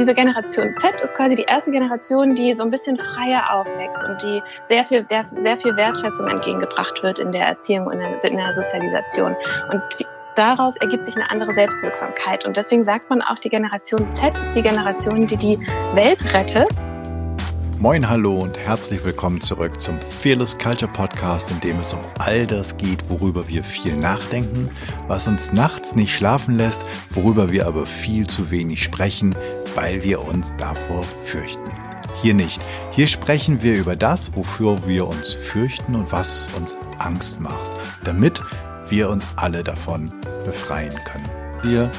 diese Generation Z ist quasi die erste Generation, die so ein bisschen freier aufwächst und die sehr viel, sehr, sehr viel Wertschätzung entgegengebracht wird in der Erziehung und in der, Sozialisation. Und die, daraus ergibt sich eine andere Selbstwirksamkeit. Und deswegen sagt man auch, die Generation Z ist die Generation, die die Welt rettet Moin, hallo und herzlich willkommen zurück zum Fearless Culture Podcast, in dem es um all das geht, worüber wir viel nachdenken, was uns nachts nicht schlafen lässt, worüber wir aber viel zu wenig sprechen, weil wir uns davor fürchten. Hier nicht. Hier sprechen wir über das, wofür wir uns fürchten und was uns Angst macht, damit wir uns alle davon befreien können. Wir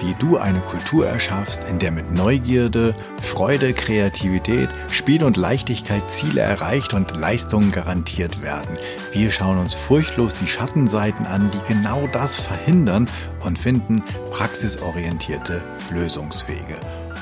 wie du eine Kultur erschaffst, in der mit Neugierde, Freude, Kreativität, Spiel und Leichtigkeit Ziele erreicht und Leistungen garantiert werden. Wir schauen uns furchtlos die Schattenseiten an, die genau das verhindern und finden praxisorientierte Lösungswege.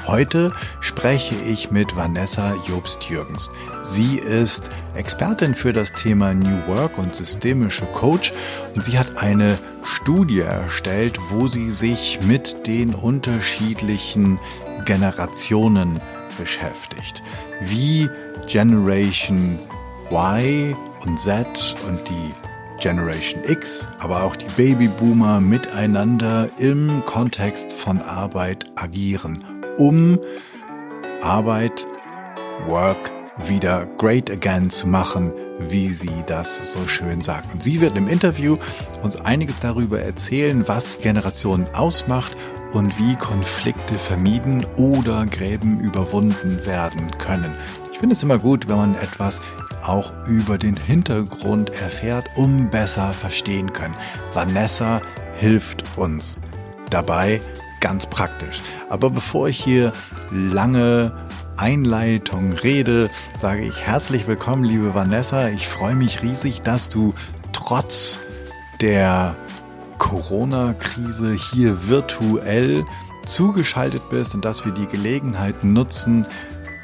Heute spreche ich mit Vanessa Jobst-Jürgens. Sie ist Expertin für das Thema New Work und systemische Coach und sie hat eine Studie erstellt, wo sie sich mit den unterschiedlichen Generationen beschäftigt. Wie Generation Y und Z und die Generation X, aber auch die Babyboomer miteinander im Kontext von Arbeit agieren um Arbeit, Work wieder great again zu machen, wie sie das so schön sagt. Und sie wird im Interview uns einiges darüber erzählen, was Generationen ausmacht und wie Konflikte vermieden oder Gräben überwunden werden können. Ich finde es immer gut, wenn man etwas auch über den Hintergrund erfährt, um besser verstehen können. Vanessa hilft uns dabei ganz praktisch. Aber bevor ich hier lange Einleitung rede, sage ich herzlich willkommen, liebe Vanessa. Ich freue mich riesig, dass du trotz der Corona-Krise hier virtuell zugeschaltet bist und dass wir die Gelegenheit nutzen,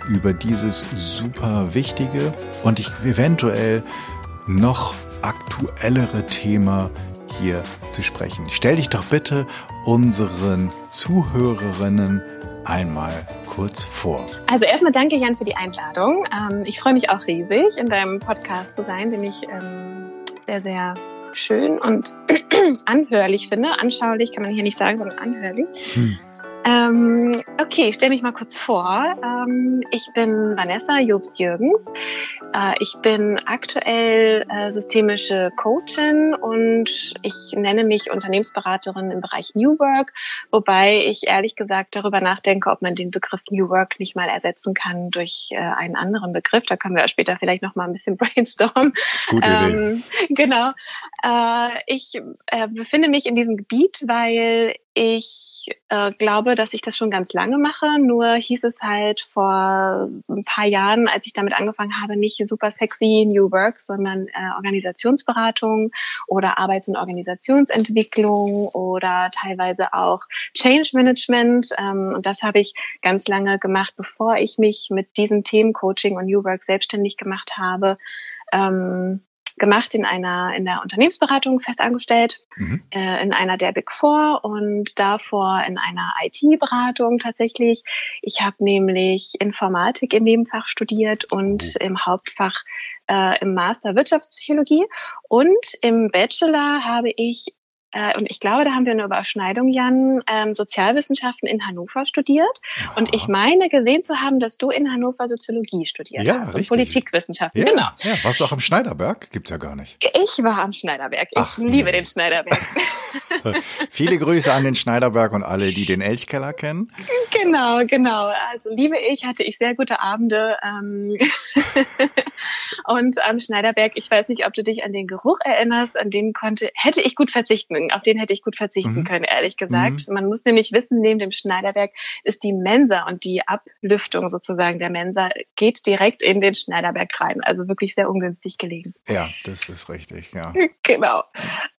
über dieses super wichtige und ich eventuell noch aktuellere Thema hier zu sprechen. Stell dich doch bitte unseren Zuhörerinnen einmal kurz vor. Also erstmal danke Jan für die Einladung. Ähm, ich freue mich auch riesig, in deinem Podcast zu sein, den ich ähm, sehr, sehr schön und anhörlich finde. Anschaulich kann man hier nicht sagen, sondern anhörlich. Hm. Ähm, okay, ich stelle mich mal kurz vor. Ähm, ich bin Vanessa Jobst-Jürgens. Äh, ich bin aktuell äh, systemische Coachin und ich nenne mich Unternehmensberaterin im Bereich New Work, wobei ich ehrlich gesagt darüber nachdenke, ob man den Begriff New Work nicht mal ersetzen kann durch äh, einen anderen Begriff. Da können wir später vielleicht noch mal ein bisschen brainstormen. Gute Idee. Ähm, genau. Äh, ich äh, befinde mich in diesem Gebiet, weil ich äh, glaube, dass ich das schon ganz lange mache. Nur hieß es halt vor ein paar Jahren, als ich damit angefangen habe, nicht super sexy New Work, sondern äh, Organisationsberatung oder Arbeits- und Organisationsentwicklung oder teilweise auch Change Management. Ähm, und das habe ich ganz lange gemacht, bevor ich mich mit diesen Themen Coaching und New Work selbstständig gemacht habe. Ähm, gemacht in einer in der Unternehmensberatung festangestellt, mhm. äh, in einer der Big Four und davor in einer IT-Beratung tatsächlich. Ich habe nämlich Informatik im Nebenfach studiert und oh. im Hauptfach äh, im Master Wirtschaftspsychologie und im Bachelor habe ich äh, und ich glaube, da haben wir eine Überschneidung, Jan, ähm, Sozialwissenschaften in Hannover studiert. Ja. Und ich meine gesehen zu haben, dass du in Hannover Soziologie studiert ja, hast und Politikwissenschaften. Ja, genau. Ja, warst du auch am Schneiderberg? Gibt's ja gar nicht. Ich war am Schneiderberg. Ich Ach, liebe nee. den Schneiderberg. Viele Grüße an den Schneiderberg und alle, die den Elchkeller kennen. Genau, genau. Also liebe ich, hatte ich sehr gute Abende. Ähm und am Schneiderberg, ich weiß nicht, ob du dich an den Geruch erinnerst, an den konnte, hätte ich gut verzichten auf den hätte ich gut verzichten mhm. können, ehrlich gesagt. Mhm. Man muss nämlich wissen, neben dem Schneiderberg ist die Mensa und die Ablüftung sozusagen der Mensa geht direkt in den Schneiderberg rein. Also wirklich sehr ungünstig gelegen. Ja, das ist richtig, ja. genau.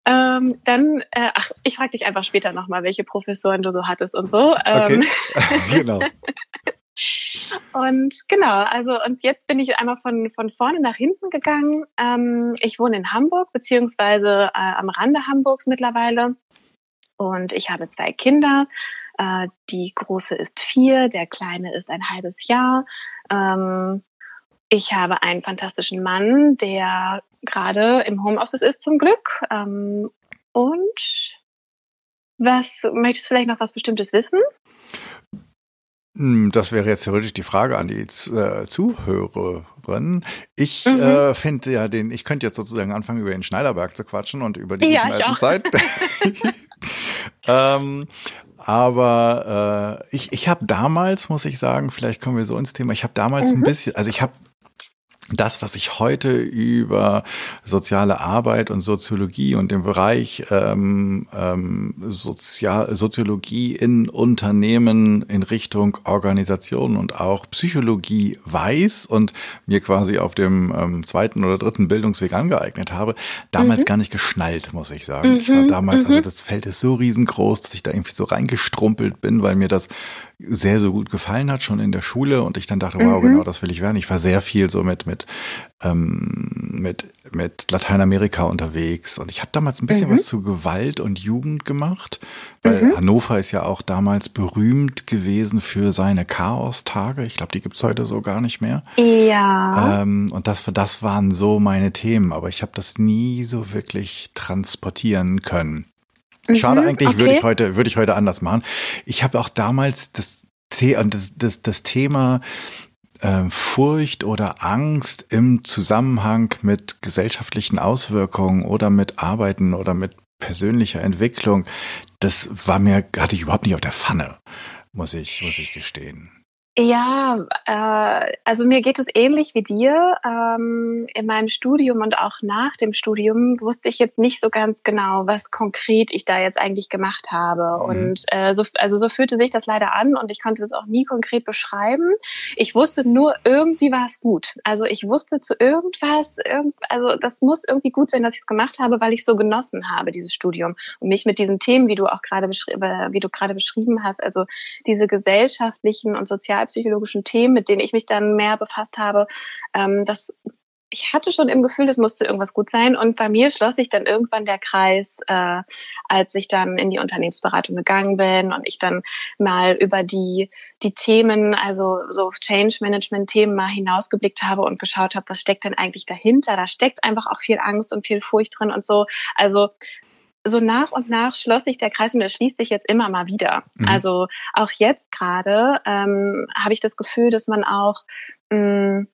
Ähm, dann, äh, ach, ich frage dich einfach später nochmal, welche Professoren du so hattest und so. Ähm, okay. genau. Und genau, also und jetzt bin ich einmal von, von vorne nach hinten gegangen. Ähm, ich wohne in Hamburg, beziehungsweise äh, am Rande Hamburgs mittlerweile. Und ich habe zwei Kinder. Äh, die große ist vier, der kleine ist ein halbes Jahr. Ähm, ich habe einen fantastischen Mann, der gerade im Homeoffice ist zum Glück. Ähm, und was möchtest du vielleicht noch was Bestimmtes wissen? Hm, das wäre jetzt theoretisch die Frage an die äh, Zuhörerin. Ich mhm. äh, finde ja den, ich könnte jetzt sozusagen anfangen, über den Schneiderberg zu quatschen und über die ja, alten Zeit. ähm, aber äh, ich, ich habe damals, muss ich sagen, vielleicht kommen wir so ins Thema, ich habe damals mhm. ein bisschen, also ich habe das, was ich heute über soziale Arbeit und Soziologie und den Bereich ähm, ähm, Sozial Soziologie in Unternehmen in Richtung Organisation und auch Psychologie weiß und mir quasi auf dem ähm, zweiten oder dritten Bildungsweg angeeignet habe, damals mhm. gar nicht geschnallt, muss ich sagen. Mhm. Ich war mhm. damals, also mhm. das Feld ist so riesengroß, dass ich da irgendwie so reingestrumpelt bin, weil mir das sehr, so gut gefallen hat, schon in der Schule. Und ich dann dachte, wow, mhm. genau das will ich werden. Ich war sehr viel so mit, mit, ähm, mit, mit Lateinamerika unterwegs. Und ich habe damals ein bisschen mhm. was zu Gewalt und Jugend gemacht, weil mhm. Hannover ist ja auch damals berühmt gewesen für seine Chaos-Tage. Ich glaube, die gibt's heute so gar nicht mehr. Ja. Ähm, und das, das waren so meine Themen, aber ich habe das nie so wirklich transportieren können. Schade mhm, eigentlich, okay. würde ich heute, würde ich heute anders machen. Ich habe auch damals das, das, das, das Thema äh, Furcht oder Angst im Zusammenhang mit gesellschaftlichen Auswirkungen oder mit Arbeiten oder mit persönlicher Entwicklung, das war mir, hatte ich überhaupt nicht auf der Pfanne, muss ich, muss ich gestehen. Ja, äh, also mir geht es ähnlich wie dir. Ähm, in meinem Studium und auch nach dem Studium wusste ich jetzt nicht so ganz genau, was konkret ich da jetzt eigentlich gemacht habe. Mhm. Und äh, so, also so fühlte sich das leider an und ich konnte es auch nie konkret beschreiben. Ich wusste nur, irgendwie war es gut. Also ich wusste zu irgendwas, irgend, also das muss irgendwie gut sein, dass ich es gemacht habe, weil ich so genossen habe, dieses Studium. Und mich mit diesen Themen, wie du auch gerade beschrieben, wie du gerade beschrieben hast, also diese gesellschaftlichen und sozialen sozialpsychologischen Themen, mit denen ich mich dann mehr befasst habe, ähm, das ich hatte schon im Gefühl, es musste irgendwas gut sein. Und bei mir schloss sich dann irgendwann der Kreis, äh, als ich dann in die Unternehmensberatung gegangen bin und ich dann mal über die, die Themen, also so Change Management Themen mal hinausgeblickt habe und geschaut habe, was steckt denn eigentlich dahinter? Da steckt einfach auch viel Angst und viel Furcht drin und so. Also so nach und nach schloss sich der Kreis und er schließt sich jetzt immer mal wieder. Mhm. Also auch jetzt gerade ähm, habe ich das Gefühl, dass man auch mh, mm,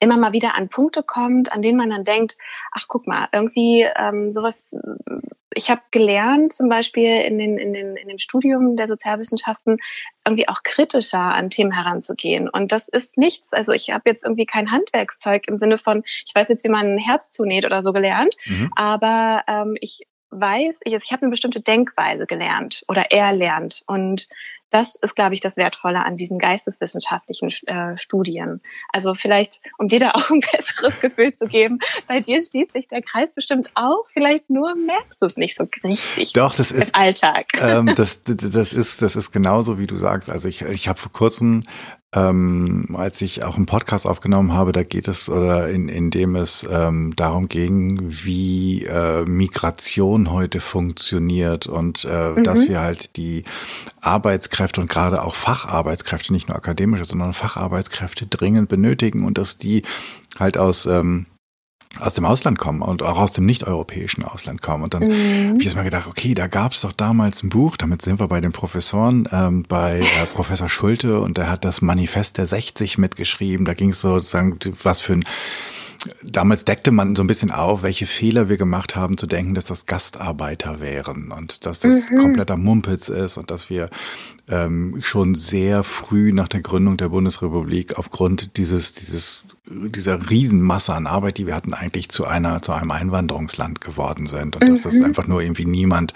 immer mal wieder an Punkte kommt, an denen man dann denkt, ach guck mal, irgendwie ähm, sowas, ich habe gelernt, zum Beispiel in, den, in, den, in dem Studium der Sozialwissenschaften, irgendwie auch kritischer an Themen heranzugehen. Und das ist nichts, also ich habe jetzt irgendwie kein Handwerkszeug im Sinne von, ich weiß jetzt, wie man ein Herz zunäht oder so gelernt, mhm. aber ähm, ich weiß, ich, ich habe eine bestimmte Denkweise gelernt oder erlernt. Und das ist, glaube ich, das Wertvolle an diesen geisteswissenschaftlichen äh, Studien. Also vielleicht, um dir da auch ein besseres Gefühl zu geben, bei dir schließt sich der Kreis bestimmt auch, vielleicht nur merkst du es nicht so richtig. Doch, das ist Alltag. Ähm, das, das ist, das ist genauso, wie du sagst. Also ich, ich habe vor kurzem ähm, als ich auch einen Podcast aufgenommen habe, da geht es oder in, in dem es ähm, darum ging, wie äh, Migration heute funktioniert und äh, mhm. dass wir halt die Arbeitskräfte und gerade auch Facharbeitskräfte, nicht nur akademische, sondern Facharbeitskräfte dringend benötigen und dass die halt aus ähm, aus dem Ausland kommen und auch aus dem nicht-europäischen Ausland kommen. Und dann mhm. habe ich jetzt mal gedacht, okay, da gab es doch damals ein Buch, damit sind wir bei den Professoren, ähm, bei äh, Professor Schulte und der hat das Manifest der 60 mitgeschrieben. Da ging es sozusagen, was für ein Damals deckte man so ein bisschen auf, welche Fehler wir gemacht haben, zu denken, dass das Gastarbeiter wären und dass das mhm. kompletter Mumpitz ist und dass wir ähm, schon sehr früh nach der Gründung der Bundesrepublik aufgrund dieses, dieses dieser Riesenmasse an Arbeit, die wir hatten, eigentlich zu einer, zu einem Einwanderungsland geworden sind und mhm. dass das mhm. einfach nur irgendwie niemand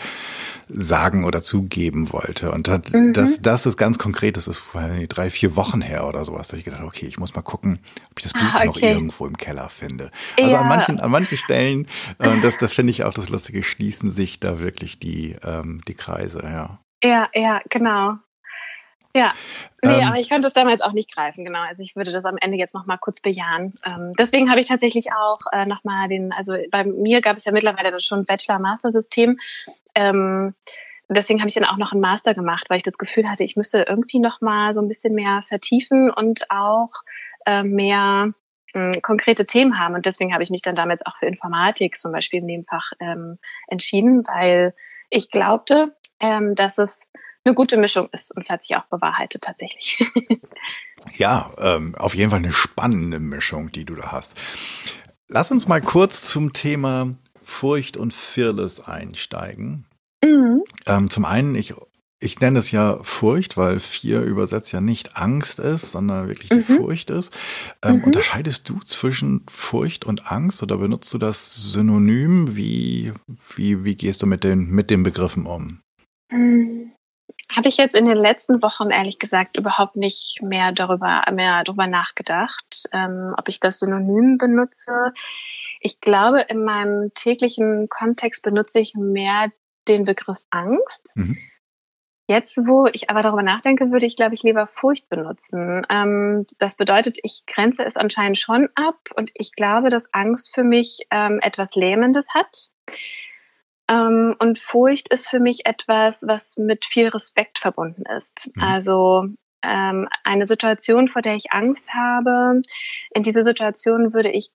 sagen oder zugeben wollte. Und das, mhm. das, das ist ganz konkret, das ist drei, vier Wochen her oder sowas, dass ich gedacht habe, okay, ich muss mal gucken, ob ich das Buch ah, okay. noch irgendwo im Keller finde. Also ja. an manchen, an manchen Stellen, äh, das, das finde ich auch das Lustige, schließen sich da wirklich die, ähm, die Kreise, ja. Ja, ja, genau. Ja, nee, ähm, aber ich konnte es damals auch nicht greifen, genau. Also ich würde das am Ende jetzt nochmal kurz bejahen. Ähm, deswegen habe ich tatsächlich auch äh, nochmal den, also bei mir gab es ja mittlerweile das schon Bachelor-Master-System. Ähm, deswegen habe ich dann auch noch einen Master gemacht, weil ich das Gefühl hatte, ich müsste irgendwie noch mal so ein bisschen mehr vertiefen und auch äh, mehr mh, hm, konkrete Themen haben. Und deswegen habe ich mich dann damals auch für Informatik zum Beispiel in dem Fach ähm, entschieden, weil ich glaubte, ähm, dass es eine gute Mischung ist. Und es hat sich auch bewahrheitet tatsächlich. ja, ähm, auf jeden Fall eine spannende Mischung, die du da hast. Lass uns mal kurz zum Thema Furcht und Fearless einsteigen. Mhm. Ähm, zum einen, ich, ich nenne es ja Furcht, weil Fear übersetzt ja nicht Angst ist, sondern wirklich die mhm. Furcht ist. Ähm, mhm. Unterscheidest du zwischen Furcht und Angst oder benutzt du das Synonym? Wie, wie, wie gehst du mit den, mit den Begriffen um? Habe ich jetzt in den letzten Wochen ehrlich gesagt überhaupt nicht mehr darüber, mehr darüber nachgedacht, ähm, ob ich das Synonym benutze. Ich glaube, in meinem täglichen Kontext benutze ich mehr den Begriff Angst. Mhm. Jetzt, wo ich aber darüber nachdenke, würde ich, glaube ich, lieber Furcht benutzen. Ähm, das bedeutet, ich grenze es anscheinend schon ab und ich glaube, dass Angst für mich ähm, etwas Lähmendes hat. Ähm, und Furcht ist für mich etwas, was mit viel Respekt verbunden ist. Mhm. Also ähm, eine Situation, vor der ich Angst habe, in diese Situation würde ich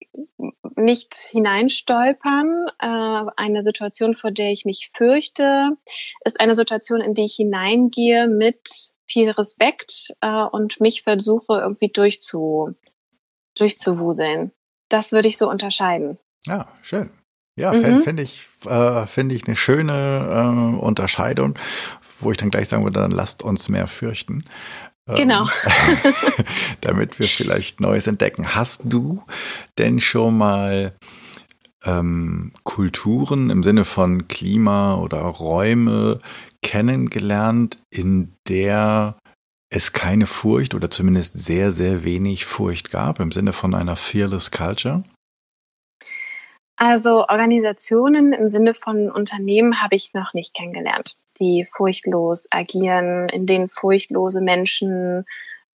nicht hineinstolpern. Äh, eine Situation, vor der ich mich fürchte, ist eine Situation, in die ich hineingehe mit viel Respekt äh, und mich versuche irgendwie durchzu, durchzuwuseln. Das würde ich so unterscheiden. Ja, schön. Ja, mhm. fände fänd ich, äh, find ich eine schöne äh, Unterscheidung, wo ich dann gleich sagen würde, dann lasst uns mehr fürchten. Ähm, genau. damit wir vielleicht Neues entdecken. Hast du denn schon mal ähm, Kulturen im Sinne von Klima oder Räume kennengelernt, in der es keine Furcht oder zumindest sehr, sehr wenig Furcht gab, im Sinne von einer Fearless Culture? Also Organisationen im Sinne von Unternehmen habe ich noch nicht kennengelernt, die furchtlos agieren, in denen furchtlose Menschen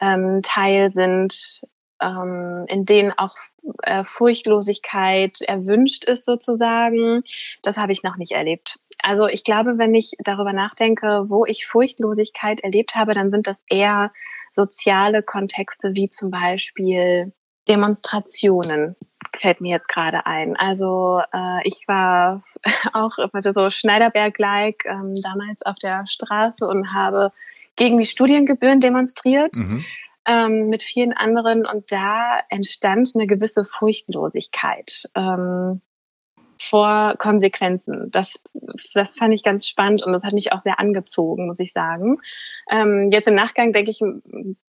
ähm, Teil sind, ähm, in denen auch äh, Furchtlosigkeit erwünscht ist sozusagen. Das habe ich noch nicht erlebt. Also ich glaube, wenn ich darüber nachdenke, wo ich Furchtlosigkeit erlebt habe, dann sind das eher soziale Kontexte wie zum Beispiel Demonstrationen fällt mir jetzt gerade ein. Also äh, ich war auch so Schneiderberg-like ähm, damals auf der Straße und habe gegen die Studiengebühren demonstriert mhm. ähm, mit vielen anderen und da entstand eine gewisse Furchtlosigkeit. Ähm, vor Konsequenzen. Das, das fand ich ganz spannend und das hat mich auch sehr angezogen, muss ich sagen. Ähm, jetzt im Nachgang denke ich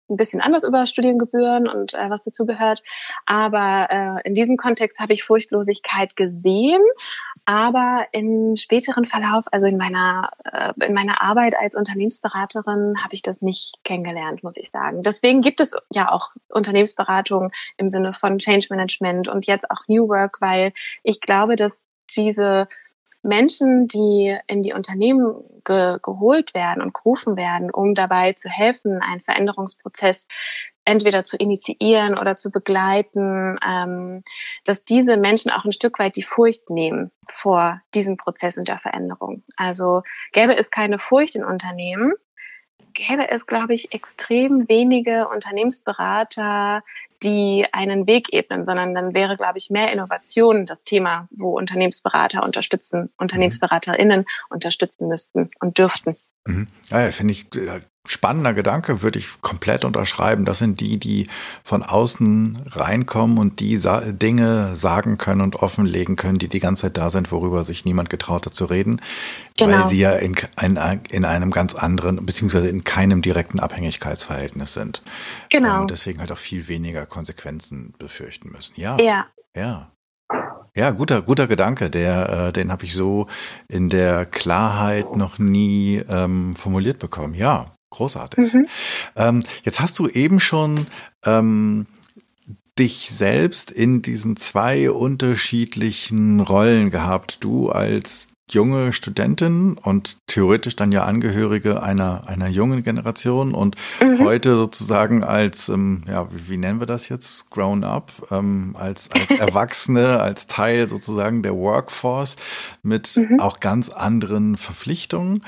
ein bisschen anders über Studiengebühren und äh, was dazu gehört. Aber äh, in diesem Kontext habe ich Furchtlosigkeit gesehen. Aber im späteren Verlauf, also in meiner, äh, in meiner Arbeit als Unternehmensberaterin, habe ich das nicht kennengelernt, muss ich sagen. Deswegen gibt es ja auch Unternehmensberatung im Sinne von Change Management und jetzt auch New Work, weil ich glaube, dass diese Menschen, die in die Unternehmen ge geholt werden und gerufen werden, um dabei zu helfen, einen Veränderungsprozess entweder zu initiieren oder zu begleiten, ähm, dass diese Menschen auch ein Stück weit die Furcht nehmen vor diesem Prozess und der Veränderung. Also gäbe es keine Furcht in Unternehmen, gäbe es, glaube ich, extrem wenige Unternehmensberater, die einen Weg ebnen, sondern dann wäre, glaube ich, mehr Innovation das Thema, wo Unternehmensberater unterstützen, Unternehmensberaterinnen unterstützen müssten und dürften. Mhm. Ja, finde ich äh, spannender Gedanke, würde ich komplett unterschreiben. Das sind die, die von außen reinkommen und die Sa Dinge sagen können und offenlegen können, die die ganze Zeit da sind, worüber sich niemand getraut hat zu reden, genau. weil sie ja in, in, in einem ganz anderen, beziehungsweise in keinem direkten Abhängigkeitsverhältnis sind. Genau. Und deswegen halt auch viel weniger Konsequenzen befürchten müssen. Ja. Ja. Ja. Ja, guter, guter Gedanke. Der, äh, den habe ich so in der Klarheit noch nie ähm, formuliert bekommen. Ja, großartig. Mhm. Ähm, jetzt hast du eben schon ähm, dich selbst in diesen zwei unterschiedlichen Rollen gehabt. Du als junge Studentin und theoretisch dann ja Angehörige einer, einer jungen Generation und mhm. heute sozusagen als, ähm, ja, wie, wie, nennen wir das jetzt? Grown up, ähm, als, als Erwachsene, als Teil sozusagen der Workforce mit mhm. auch ganz anderen Verpflichtungen.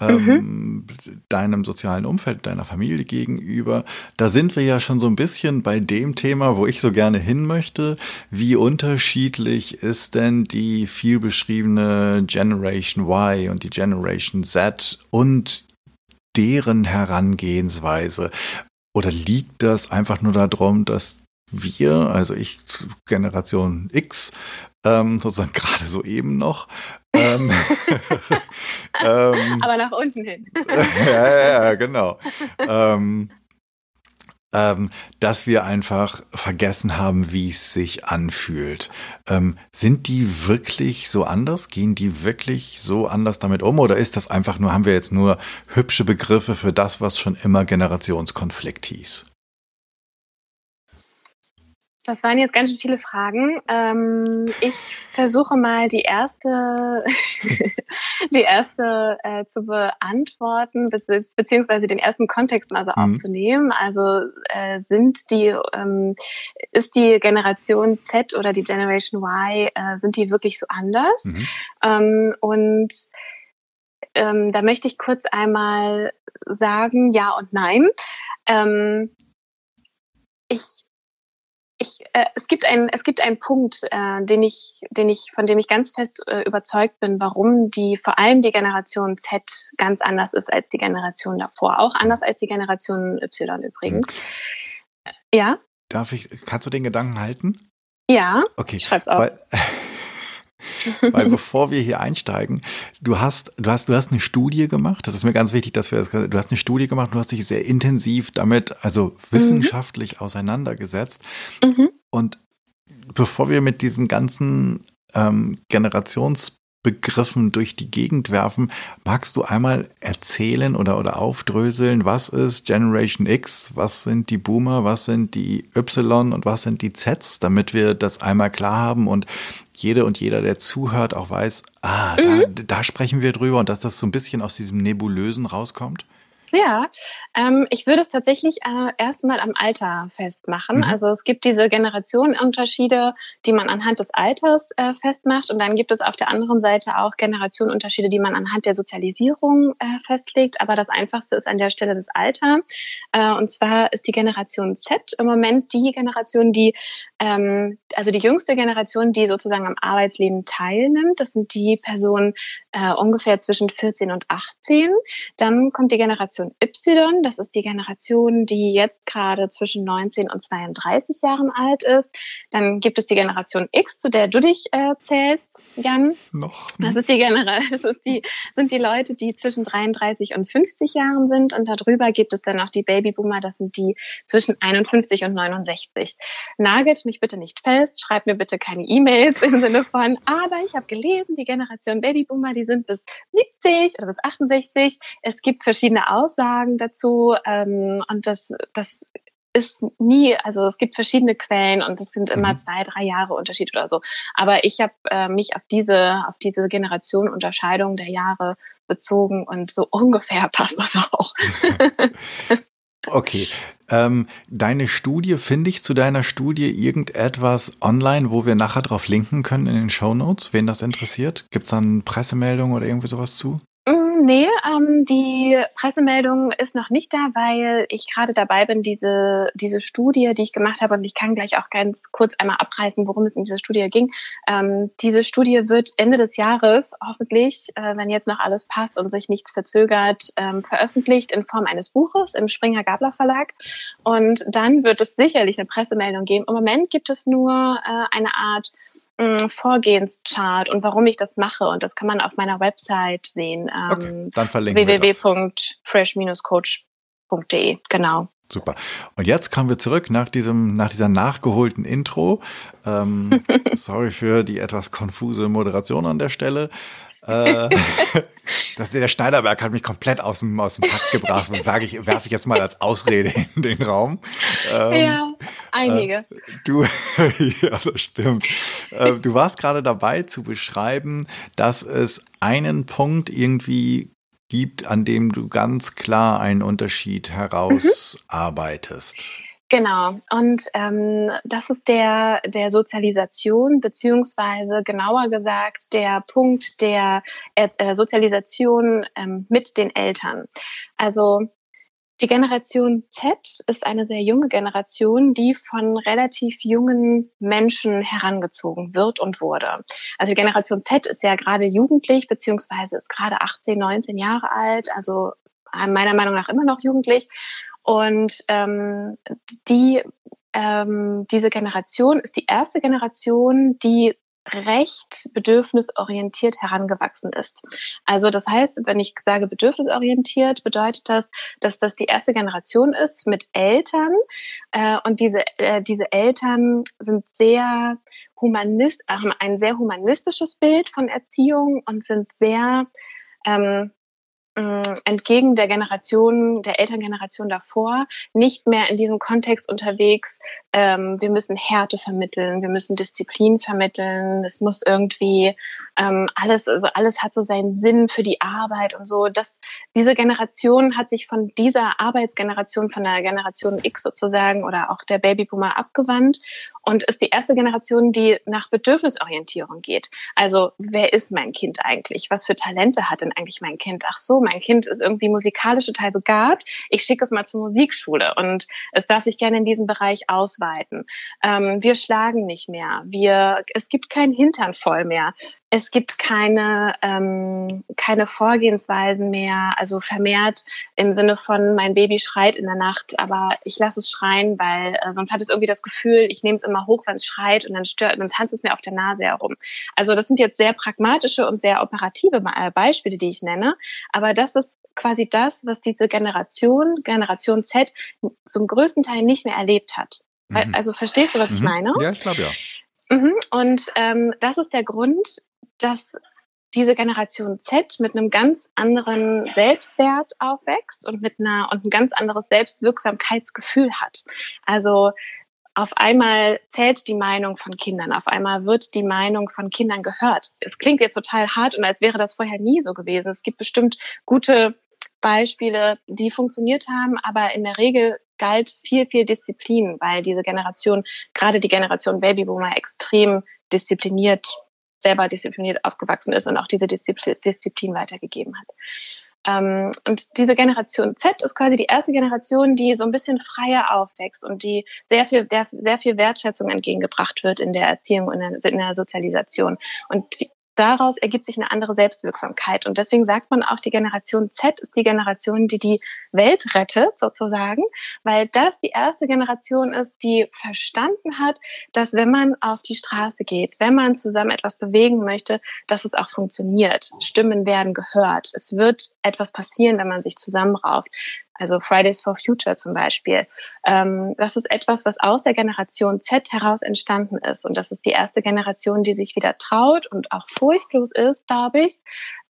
Ähm, mhm. deinem sozialen Umfeld, deiner Familie gegenüber. Da sind wir ja schon so ein bisschen bei dem Thema, wo ich so gerne hin möchte. Wie unterschiedlich ist denn die viel beschriebene Generation Y und die Generation Z und deren Herangehensweise? Oder liegt das einfach nur darum, dass wir, also ich Generation X, ähm, sozusagen gerade so eben noch. Ähm, ähm, Aber nach unten hin. ja, ja, genau. Ähm, ähm, dass wir einfach vergessen haben, wie es sich anfühlt. Ähm, sind die wirklich so anders? Gehen die wirklich so anders damit um? Oder ist das einfach nur, haben wir jetzt nur hübsche Begriffe für das, was schon immer Generationskonflikt hieß? Das waren jetzt ganz schön viele Fragen. Ähm, ich versuche mal die erste, die erste äh, zu beantworten, beziehungsweise den ersten Kontext mal so mhm. aufzunehmen. Also äh, sind die, ähm, ist die Generation Z oder die Generation Y, äh, sind die wirklich so anders? Mhm. Ähm, und ähm, da möchte ich kurz einmal sagen, ja und nein. Ähm, ich ich, äh, es gibt einen, es gibt einen Punkt, äh, den ich, den ich, von dem ich ganz fest äh, überzeugt bin, warum die, vor allem die Generation Z ganz anders ist als die Generation davor, auch anders als die Generation Y übrigens. Mhm. Ja. Darf ich, kannst du den Gedanken halten? Ja. Okay. Ich schreib's auf. Weil, Weil bevor wir hier einsteigen, du hast, du hast, du hast eine Studie gemacht. Das ist mir ganz wichtig, dass wir das, du hast eine Studie gemacht. Du hast dich sehr intensiv damit, also wissenschaftlich mhm. auseinandergesetzt. Mhm. Und bevor wir mit diesen ganzen ähm, Generations Begriffen durch die Gegend werfen. Magst du einmal erzählen oder, oder aufdröseln, was ist Generation X, was sind die Boomer, was sind die Y und was sind die Zs, damit wir das einmal klar haben und jede und jeder, der zuhört, auch weiß, ah, mhm. da, da sprechen wir drüber und dass das so ein bisschen aus diesem Nebulösen rauskommt? Ja, ähm, ich würde es tatsächlich äh, erstmal am Alter festmachen. Mhm. Also es gibt diese Generationenunterschiede, die man anhand des Alters äh, festmacht. Und dann gibt es auf der anderen Seite auch Generationenunterschiede, die man anhand der Sozialisierung äh, festlegt. Aber das Einfachste ist an der Stelle das Alter. Äh, und zwar ist die Generation Z im Moment die Generation, die, ähm, also die jüngste Generation, die sozusagen am Arbeitsleben teilnimmt. Das sind die Personen äh, ungefähr zwischen 14 und 18. Dann kommt die Generation Y, das ist die Generation, die jetzt gerade zwischen 19 und 32 Jahren alt ist. Dann gibt es die Generation X, zu der du dich äh, zählst, Jan. Noch. Das ist die Generation, das ist die, sind die Leute, die zwischen 33 und 50 Jahren sind. Und darüber gibt es dann noch die Babyboomer, das sind die zwischen 51 und 69. Nagelt mich bitte nicht fest, schreibt mir bitte keine E-Mails im Sinne von, aber ich habe gelesen, die Generation Babyboomer, die sind bis 70 oder bis 68. Es gibt verschiedene Aussagen dazu ähm, und das, das ist nie, also es gibt verschiedene Quellen und es sind immer mhm. zwei, drei Jahre Unterschied oder so. Aber ich habe äh, mich auf diese, auf diese Generationenunterscheidung der Jahre bezogen und so ungefähr passt das auch. Okay. Ähm, deine Studie, finde ich zu deiner Studie irgendetwas online, wo wir nachher drauf linken können in den Show Notes, wen das interessiert? Gibt es da eine Pressemeldung oder irgendwie sowas zu? Nee, ähm, die Pressemeldung ist noch nicht da, weil ich gerade dabei bin, diese, diese Studie, die ich gemacht habe, und ich kann gleich auch ganz kurz einmal abreißen, worum es in dieser Studie ging. Ähm, diese Studie wird Ende des Jahres hoffentlich, äh, wenn jetzt noch alles passt und sich nichts verzögert, ähm, veröffentlicht in Form eines Buches im Springer Gabler Verlag. Und dann wird es sicherlich eine Pressemeldung geben. Im Moment gibt es nur äh, eine Art mh, Vorgehenschart und warum ich das mache. Und das kann man auf meiner Website sehen. Ähm, okay, dann verlinken www.fresh-coach.de. Genau. Super. Und jetzt kommen wir zurück nach diesem, nach dieser nachgeholten Intro. Ähm, sorry für die etwas konfuse Moderation an der Stelle. Äh, das, der Schneiderberg hat mich komplett aus dem, aus dem Takt gebracht. Das sage ich, werfe ich jetzt mal als Ausrede in den Raum. Ähm, ja, einige. Äh, du, ja, das stimmt. Äh, du warst gerade dabei zu beschreiben, dass es einen Punkt irgendwie gibt, an dem du ganz klar einen Unterschied herausarbeitest. Mhm. Genau. Und ähm, das ist der der Sozialisation beziehungsweise genauer gesagt der Punkt der äh, Sozialisation ähm, mit den Eltern. Also die Generation Z ist eine sehr junge Generation, die von relativ jungen Menschen herangezogen wird und wurde. Also die Generation Z ist ja gerade jugendlich, beziehungsweise ist gerade 18, 19 Jahre alt, also meiner Meinung nach immer noch jugendlich. Und ähm, die ähm, diese Generation ist die erste Generation, die recht bedürfnisorientiert herangewachsen ist. Also das heißt, wenn ich sage bedürfnisorientiert, bedeutet das, dass das die erste Generation ist mit Eltern äh, und diese äh, diese Eltern sind sehr humanist, haben ein sehr humanistisches Bild von Erziehung und sind sehr ähm, äh, entgegen der Generation, der Elterngeneration davor, nicht mehr in diesem Kontext unterwegs, ähm, wir müssen Härte vermitteln, wir müssen Disziplin vermitteln, es muss irgendwie ähm, alles, also alles hat so seinen Sinn für die Arbeit und so. Das, diese Generation hat sich von dieser Arbeitsgeneration, von der Generation X sozusagen oder auch der Babyboomer abgewandt und ist die erste Generation, die nach Bedürfnisorientierung geht. Also wer ist mein Kind eigentlich? Was für Talente hat denn eigentlich mein Kind? Ach so, mein Kind ist irgendwie musikalisch total begabt. Ich schicke es mal zur Musikschule und es darf sich gerne in diesem Bereich ausweiten. Ähm, wir schlagen nicht mehr. Wir, es gibt kein Hintern voll mehr es gibt keine, ähm, keine Vorgehensweisen mehr, also vermehrt im Sinne von, mein Baby schreit in der Nacht, aber ich lasse es schreien, weil äh, sonst hat es irgendwie das Gefühl, ich nehme es immer hoch, wenn es schreit und dann stört, dann tanzt es mir auf der Nase herum. Also das sind jetzt sehr pragmatische und sehr operative äh, Beispiele, die ich nenne, aber das ist quasi das, was diese Generation, Generation Z zum größten Teil nicht mehr erlebt hat. Mhm. Also verstehst du, was mhm. ich meine? Ja, ich glaube ja. Mhm. Und ähm, das ist der Grund, dass diese Generation Z mit einem ganz anderen Selbstwert aufwächst und mit einer und ein ganz anderes Selbstwirksamkeitsgefühl hat. Also auf einmal zählt die Meinung von Kindern, auf einmal wird die Meinung von Kindern gehört. Es klingt jetzt total hart und als wäre das vorher nie so gewesen. Es gibt bestimmt gute Beispiele, die funktioniert haben, aber in der Regel galt viel, viel Disziplin, weil diese Generation, gerade die Generation Babyboomer, extrem diszipliniert selber diszipliniert aufgewachsen ist und auch diese Disziplin, weitergegeben hat. Ähm, und diese Generation Z ist quasi die erste Generation, die so ein bisschen freier aufwächst und die sehr viel, sehr, sehr viel Wertschätzung entgegengebracht wird in der Erziehung und in der Sozialisation. Und die, daraus ergibt sich eine andere Selbstwirksamkeit. Und deswegen sagt man auch, die Generation Z ist die Generation, die die Welt rettet, sozusagen, weil das die erste Generation ist, die verstanden hat, dass wenn man auf die Straße geht, wenn man zusammen etwas bewegen möchte, dass es auch funktioniert. Stimmen werden gehört. Es wird etwas passieren, wenn man sich zusammenrauft also Fridays for Future zum Beispiel. Ähm, das ist etwas, was aus der Generation Z heraus entstanden ist. Und das ist die erste Generation, die sich wieder traut und auch furchtlos ist, glaube ich,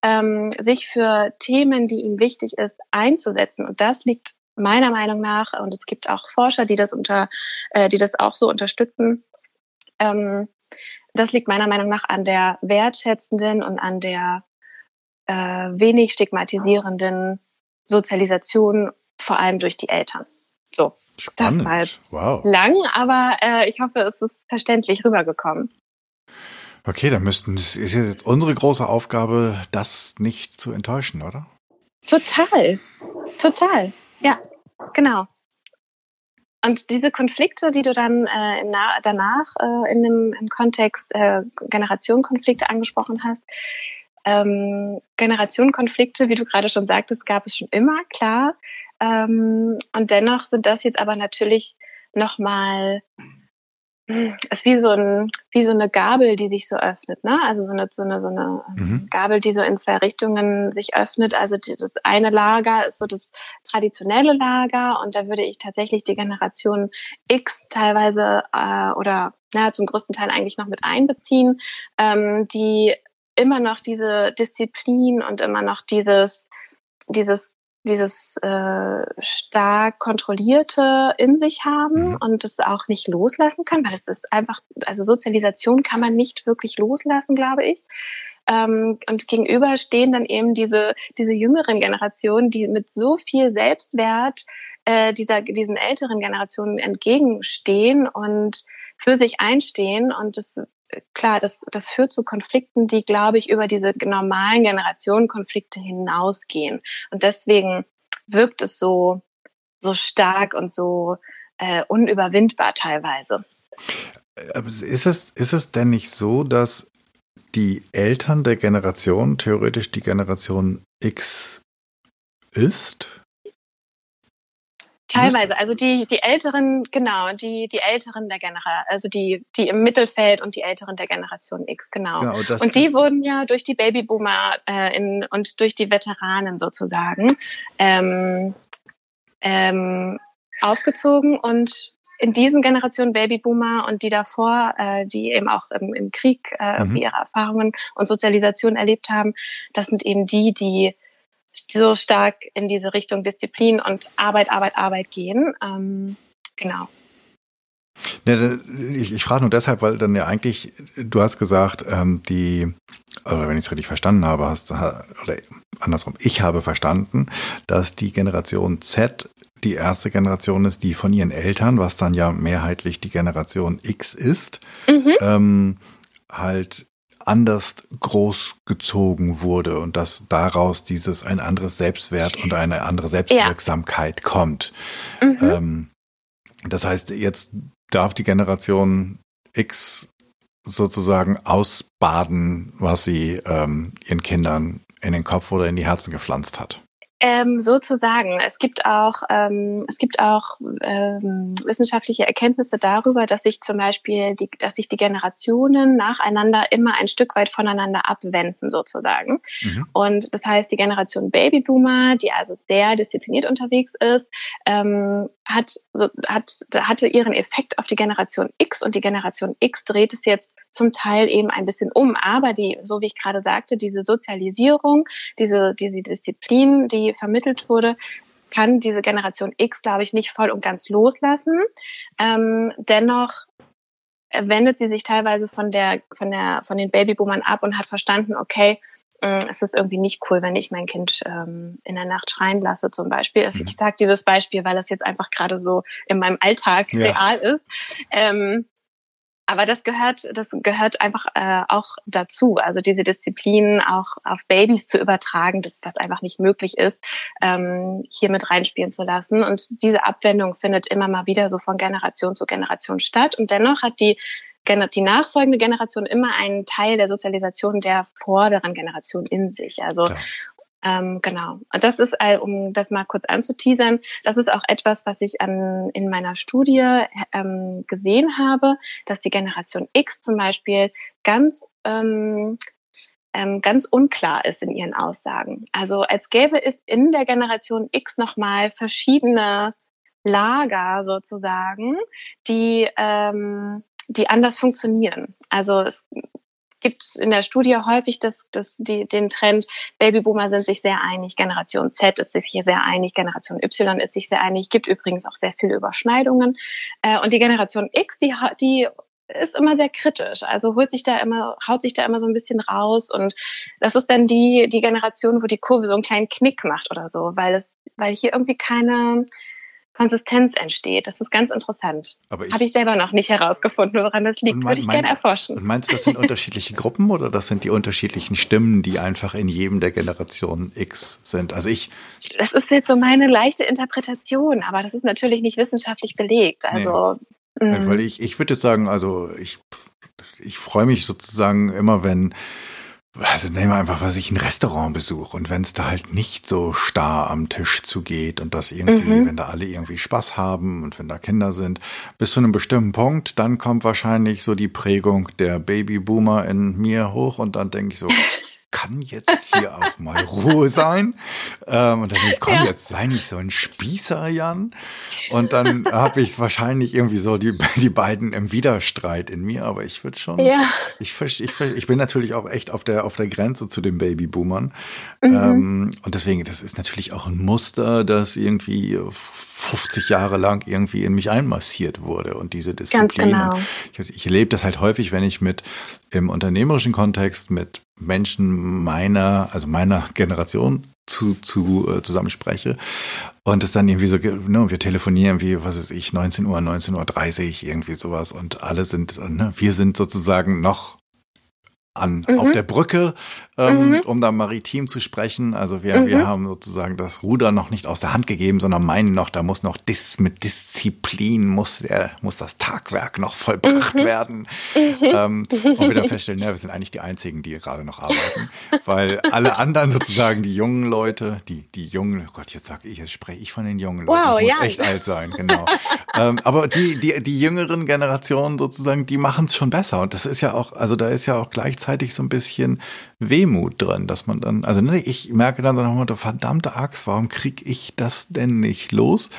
ähm, sich für Themen, die ihnen wichtig ist, einzusetzen. Und das liegt meiner Meinung nach, und es gibt auch Forscher, die das unter, äh, die das auch so unterstützen, ähm, das liegt meiner Meinung nach an der wertschätzenden und an der äh, wenig stigmatisierenden Sozialisation vor allem durch die Eltern. So. Spannend. Das mal wow. lang, aber äh, ich hoffe, es ist verständlich rübergekommen. Okay, dann müssten, es ist jetzt unsere große Aufgabe, das nicht zu enttäuschen, oder? Total. Total. Ja, genau. Und diese Konflikte, die du dann äh, danach äh, in dem im Kontext äh, Generationenkonflikte angesprochen hast, ähm, Generationenkonflikte, wie du gerade schon sagtest, gab es schon immer, klar. Ähm, und dennoch sind das jetzt aber natürlich nochmal, hm, ist wie so, ein, wie so eine Gabel, die sich so öffnet, ne? Also so eine, so eine, so eine mhm. Gabel, die so in zwei Richtungen sich öffnet. Also das eine Lager ist so das traditionelle Lager und da würde ich tatsächlich die Generation X teilweise äh, oder na, zum größten Teil eigentlich noch mit einbeziehen, ähm, die immer noch diese Disziplin und immer noch dieses, dieses dieses äh, stark kontrollierte in sich haben mhm. und es auch nicht loslassen können, weil es ist einfach, also Sozialisation kann man nicht wirklich loslassen, glaube ich. Ähm, und gegenüber stehen dann eben diese, diese jüngeren Generationen, die mit so viel Selbstwert äh, dieser, diesen älteren Generationen entgegenstehen und für sich einstehen. Und das, klar, das, das führt zu Konflikten, die, glaube ich, über diese normalen Generationenkonflikte hinausgehen. Und deswegen wirkt es so, so stark und so äh, unüberwindbar teilweise. Ist es, ist es denn nicht so, dass die Eltern der Generation theoretisch die Generation X ist? Teilweise, also die, die Älteren, genau, die, die Älteren der Generation, also die, die im Mittelfeld und die Älteren der Generation X, genau. genau und die wurden ja durch die Babyboomer äh, in, und durch die Veteranen sozusagen ähm, ähm, aufgezogen und in diesen Generationen Babyboomer und die davor, äh, die eben auch im, im Krieg äh, mhm. ihre Erfahrungen und Sozialisation erlebt haben, das sind eben die, die so stark in diese Richtung Disziplin und Arbeit, Arbeit, Arbeit gehen. Ähm, genau. Ja, ich, ich frage nur deshalb, weil dann ja eigentlich, du hast gesagt, ähm, die, oder wenn ich es richtig verstanden habe, hast oder andersrum, ich habe verstanden, dass die Generation Z die erste Generation ist, die von ihren Eltern, was dann ja mehrheitlich die Generation X ist, mhm. ähm, halt anders großgezogen wurde und dass daraus dieses ein anderes Selbstwert und eine andere Selbstwirksamkeit ja. kommt. Mhm. Ähm, das heißt, jetzt darf die Generation X sozusagen ausbaden, was sie ähm, ihren Kindern in den Kopf oder in die Herzen gepflanzt hat. Ähm, sozusagen. Es gibt auch, ähm, es gibt auch ähm, wissenschaftliche Erkenntnisse darüber, dass sich zum Beispiel, die, dass sich die Generationen nacheinander immer ein Stück weit voneinander abwenden, sozusagen. Mhm. Und das heißt, die Generation Babyboomer, die also sehr diszipliniert unterwegs ist, ähm, hat, so, hat, hatte ihren Effekt auf die Generation X und die Generation X dreht es jetzt zum Teil eben ein bisschen um. Aber die, so wie ich gerade sagte, diese Sozialisierung, diese, diese Disziplin, die vermittelt wurde, kann diese Generation X, glaube ich, nicht voll und ganz loslassen. Ähm, dennoch wendet sie sich teilweise von der, von der, von den Babyboomern ab und hat verstanden, okay, äh, es ist irgendwie nicht cool, wenn ich mein Kind ähm, in der Nacht schreien lasse, zum Beispiel. Mhm. Ich sage dieses Beispiel, weil das jetzt einfach gerade so in meinem Alltag ja. real ist. Ähm, aber das gehört, das gehört einfach äh, auch dazu. Also diese Disziplin auch auf Babys zu übertragen, dass das einfach nicht möglich ist, ähm, hier mit reinspielen zu lassen. Und diese Abwendung findet immer mal wieder so von Generation zu Generation statt. Und dennoch hat die die nachfolgende Generation immer einen Teil der Sozialisation der vorderen Generation in sich. Also Klar. Ähm, genau. Und das ist, um das mal kurz anzuteasern, das ist auch etwas, was ich an, in meiner Studie ähm, gesehen habe, dass die Generation X zum Beispiel ganz ähm, ähm, ganz unklar ist in ihren Aussagen. Also als gäbe es in der Generation X nochmal verschiedene Lager sozusagen, die, ähm, die anders funktionieren. Also es gibt in der Studie häufig das, das, die, den Trend, Babyboomer sind sich sehr einig, Generation Z ist sich hier sehr einig, Generation Y ist sich sehr einig, gibt übrigens auch sehr viele Überschneidungen. Äh, und die Generation X, die, die ist immer sehr kritisch, also holt sich da immer, haut sich da immer so ein bisschen raus. Und das ist dann die, die Generation, wo die Kurve so einen kleinen Knick macht oder so, weil es, weil hier irgendwie keine, Konsistenz entsteht. Das ist ganz interessant. Habe ich selber noch nicht herausgefunden, woran das liegt. Mein, Würde ich gerne erforschen. Und meinst du, das sind unterschiedliche Gruppen oder das sind die unterschiedlichen Stimmen, die einfach in jedem der Generation X sind? Also ich. Das ist jetzt so meine leichte Interpretation, aber das ist natürlich nicht wissenschaftlich belegt. Also. Nee. Mm. Weil ich, ich würde jetzt sagen, also ich, ich freue mich sozusagen immer, wenn also nehmen wir einfach, was ich ein Restaurantbesuch und wenn es da halt nicht so starr am Tisch zugeht und das irgendwie, mhm. wenn da alle irgendwie Spaß haben und wenn da Kinder sind, bis zu einem bestimmten Punkt, dann kommt wahrscheinlich so die Prägung der Babyboomer in mir hoch und dann denke ich so, kann jetzt hier auch mal Ruhe sein? Ähm, und dann denke ich, komm, ja. jetzt sei nicht so ein Spießer, Jan. Und dann habe ich wahrscheinlich irgendwie so die, die beiden im Widerstreit in mir, aber ich würde schon, ja. ich, ich, ich, bin natürlich auch echt auf der, auf der Grenze zu den Babyboomern. Mhm. Ähm, und deswegen, das ist natürlich auch ein Muster, das irgendwie 50 Jahre lang irgendwie in mich einmassiert wurde und diese Disziplin. Genau. Ich, ich erlebe das halt häufig, wenn ich mit im unternehmerischen Kontext mit Menschen meiner, also meiner Generation zu, zu äh, zusammenspreche. Und es dann irgendwie so, ne, wir telefonieren wie, was ist ich, 19 Uhr, 19.30 Uhr, irgendwie sowas. Und alle sind, ne, wir sind sozusagen noch an mhm. auf der Brücke, ähm, mhm. um da maritim zu sprechen. Also wir, mhm. wir haben sozusagen das Ruder noch nicht aus der Hand gegeben, sondern meinen noch, da muss noch dis, mit Disziplin muss der, muss das Tagwerk noch vollbracht mhm. werden. Mhm. Ähm, und wir dann feststellen, ja, wir sind eigentlich die einzigen, die gerade noch arbeiten, weil alle anderen sozusagen die jungen Leute, die die jungen, oh Gott, jetzt sage ich, jetzt spreche ich von den jungen Leuten, wow, ich muss ja. echt alt sein, genau. ähm, aber die die die jüngeren Generationen sozusagen, die machen es schon besser und das ist ja auch, also da ist ja auch gleichzeitig gleichzeitig so ein bisschen Wehmut drin, dass man dann, also ne, ich merke dann so nochmal, verdammte Axt, warum kriege ich das denn nicht los?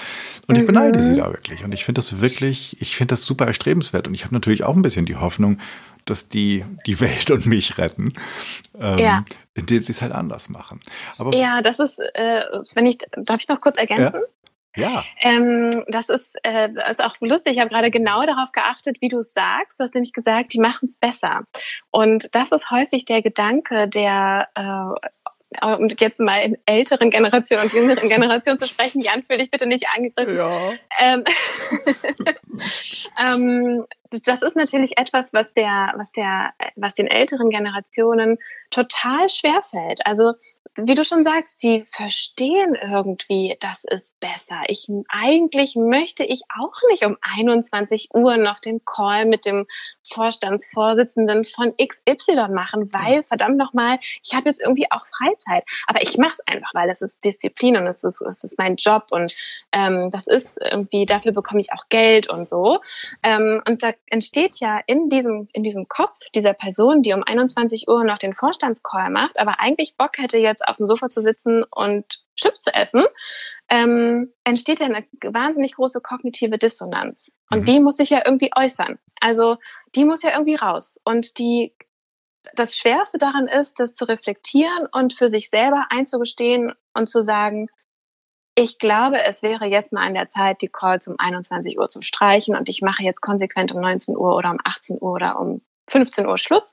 Und ich mhm. beneide sie da wirklich. Und ich finde das wirklich, ich finde das super erstrebenswert. Und ich habe natürlich auch ein bisschen die Hoffnung, dass die die Welt und mich retten, ähm, ja. indem sie es halt anders machen. Aber ja, das ist, äh, wenn ich, darf ich noch kurz ergänzen? Ja? Ja. Ähm, das ist, äh, ist auch lustig. Ich habe gerade genau darauf geachtet, wie du es sagst. Du hast nämlich gesagt, die machen es besser. Und das ist häufig der Gedanke, der, äh, um jetzt mal in älteren Generationen und jüngeren Generationen zu sprechen, Jan, fühl dich bitte nicht angegriffen. Ja. Ähm, ähm, das ist natürlich etwas, was der, was der, was den älteren Generationen total schwer fällt. Also wie du schon sagst, die verstehen irgendwie, das ist besser. Ich eigentlich möchte ich auch nicht um 21 Uhr noch den Call mit dem Vorstandsvorsitzenden von XY machen, weil verdammt nochmal, ich habe jetzt irgendwie auch Freizeit. Aber ich mache es einfach, weil es ist Disziplin und es ist, es ist mein Job und ähm, das ist irgendwie, dafür bekomme ich auch Geld und so. Ähm, und da entsteht ja in diesem, in diesem Kopf dieser Person, die um 21 Uhr noch den Vorstandscall macht, aber eigentlich Bock hätte jetzt auf dem Sofa zu sitzen und Chips zu essen, ähm, entsteht ja eine wahnsinnig große kognitive Dissonanz. Und mhm. die muss sich ja irgendwie äußern. Also die muss ja irgendwie raus. Und die, das Schwerste daran ist, das zu reflektieren und für sich selber einzugestehen und zu sagen, ich glaube, es wäre jetzt mal an der Zeit, die Calls um 21 Uhr zu streichen und ich mache jetzt konsequent um 19 Uhr oder um 18 Uhr oder um 15 Uhr Schluss.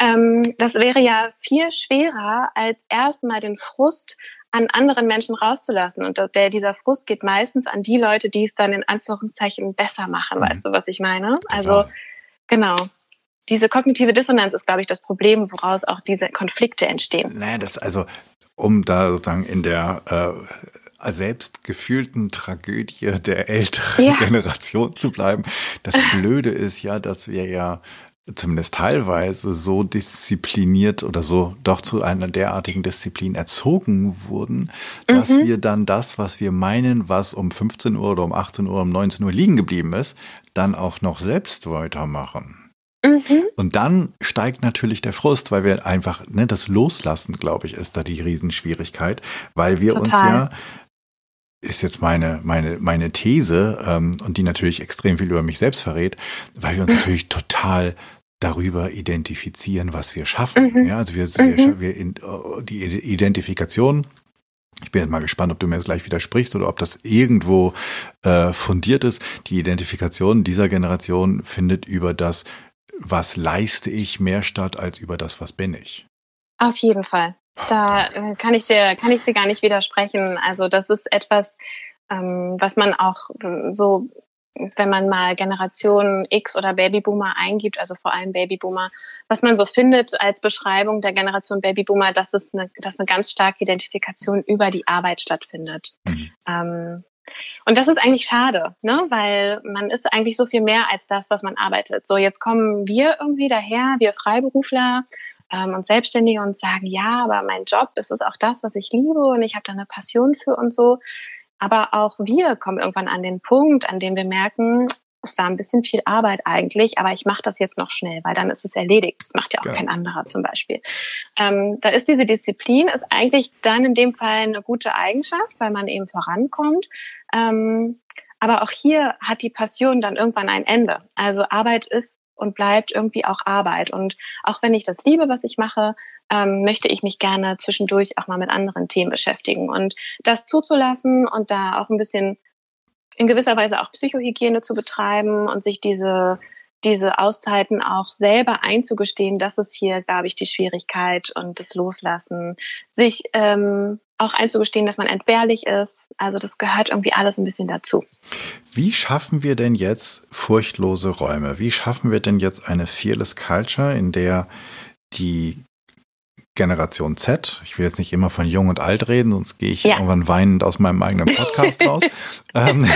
Ähm, das wäre ja viel schwerer, als erstmal den Frust an anderen Menschen rauszulassen. Und der, dieser Frust geht meistens an die Leute, die es dann in Anführungszeichen besser machen. Mhm. Weißt du, was ich meine? Also, genau. Diese kognitive Dissonanz ist, glaube ich, das Problem, woraus auch diese Konflikte entstehen. Naja, das also, um da sozusagen in der äh, selbst gefühlten Tragödie der älteren ja. Generation zu bleiben. Das Blöde ist ja, dass wir ja zumindest teilweise so diszipliniert oder so doch zu einer derartigen Disziplin erzogen wurden, dass mhm. wir dann das, was wir meinen, was um 15 Uhr oder um 18 Uhr, um 19 Uhr liegen geblieben ist, dann auch noch selbst weitermachen. Mhm. Und dann steigt natürlich der Frust, weil wir einfach, ne, das Loslassen, glaube ich, ist da die Riesenschwierigkeit, weil wir Total. uns ja ist jetzt meine, meine, meine These ähm, und die natürlich extrem viel über mich selbst verrät, weil wir uns natürlich total darüber identifizieren, was wir schaffen. Mhm. Ja, also wir, mhm. wir, wir in, die Identifikation ich bin jetzt mal gespannt, ob du mir jetzt gleich widersprichst oder ob das irgendwo äh, fundiert ist. Die Identifikation dieser Generation findet über das, was leiste ich, mehr statt als über das, was bin ich. Auf jeden Fall. Da äh, kann ich dir, kann ich dir gar nicht widersprechen. Also das ist etwas, ähm, was man auch äh, so, wenn man mal Generation X oder Babyboomer eingibt, also vor allem Babyboomer, was man so findet als Beschreibung der Generation Babyboomer, dass es eine, dass eine ganz starke Identifikation über die Arbeit stattfindet. Mhm. Ähm, und das ist eigentlich schade, ne? weil man ist eigentlich so viel mehr als das, was man arbeitet. So, jetzt kommen wir irgendwie daher, wir Freiberufler, ähm, und Selbstständige und sagen, ja, aber mein Job, das ist auch das, was ich liebe und ich habe da eine Passion für und so. Aber auch wir kommen irgendwann an den Punkt, an dem wir merken, es war ein bisschen viel Arbeit eigentlich, aber ich mache das jetzt noch schnell, weil dann ist es erledigt. Das macht ja auch ja. kein anderer zum Beispiel. Ähm, da ist diese Disziplin, ist eigentlich dann in dem Fall eine gute Eigenschaft, weil man eben vorankommt. Ähm, aber auch hier hat die Passion dann irgendwann ein Ende. Also Arbeit ist und bleibt irgendwie auch Arbeit. Und auch wenn ich das liebe, was ich mache, ähm, möchte ich mich gerne zwischendurch auch mal mit anderen Themen beschäftigen. Und das zuzulassen und da auch ein bisschen in gewisser Weise auch Psychohygiene zu betreiben und sich diese diese Auszeiten auch selber einzugestehen, das ist hier, glaube ich, die Schwierigkeit und das Loslassen, sich ähm, auch einzugestehen, dass man entbehrlich ist. Also das gehört irgendwie alles ein bisschen dazu. Wie schaffen wir denn jetzt furchtlose Räume? Wie schaffen wir denn jetzt eine Fearless Culture, in der die Generation Z. Ich will jetzt nicht immer von jung und alt reden, sonst gehe ich ja. irgendwann weinend aus meinem eigenen Podcast raus. ähm,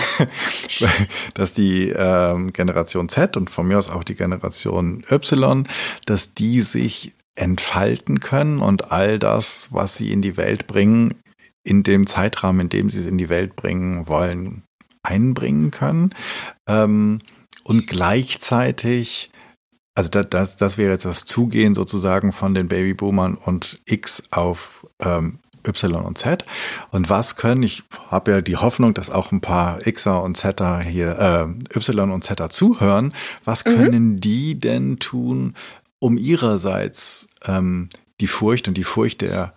dass die ähm, Generation Z und von mir aus auch die Generation Y, dass die sich entfalten können und all das, was sie in die Welt bringen, in dem Zeitrahmen, in dem sie es in die Welt bringen wollen, einbringen können. Ähm, und gleichzeitig also das, das, das wäre jetzt das Zugehen sozusagen von den Babyboomern und X auf ähm, Y und Z. Und was können, ich habe ja die Hoffnung, dass auch ein paar Xer und Zer hier, äh, Y und Zer zuhören, was mhm. können mhm. die denn tun, um ihrerseits ähm, die Furcht und die Furcht der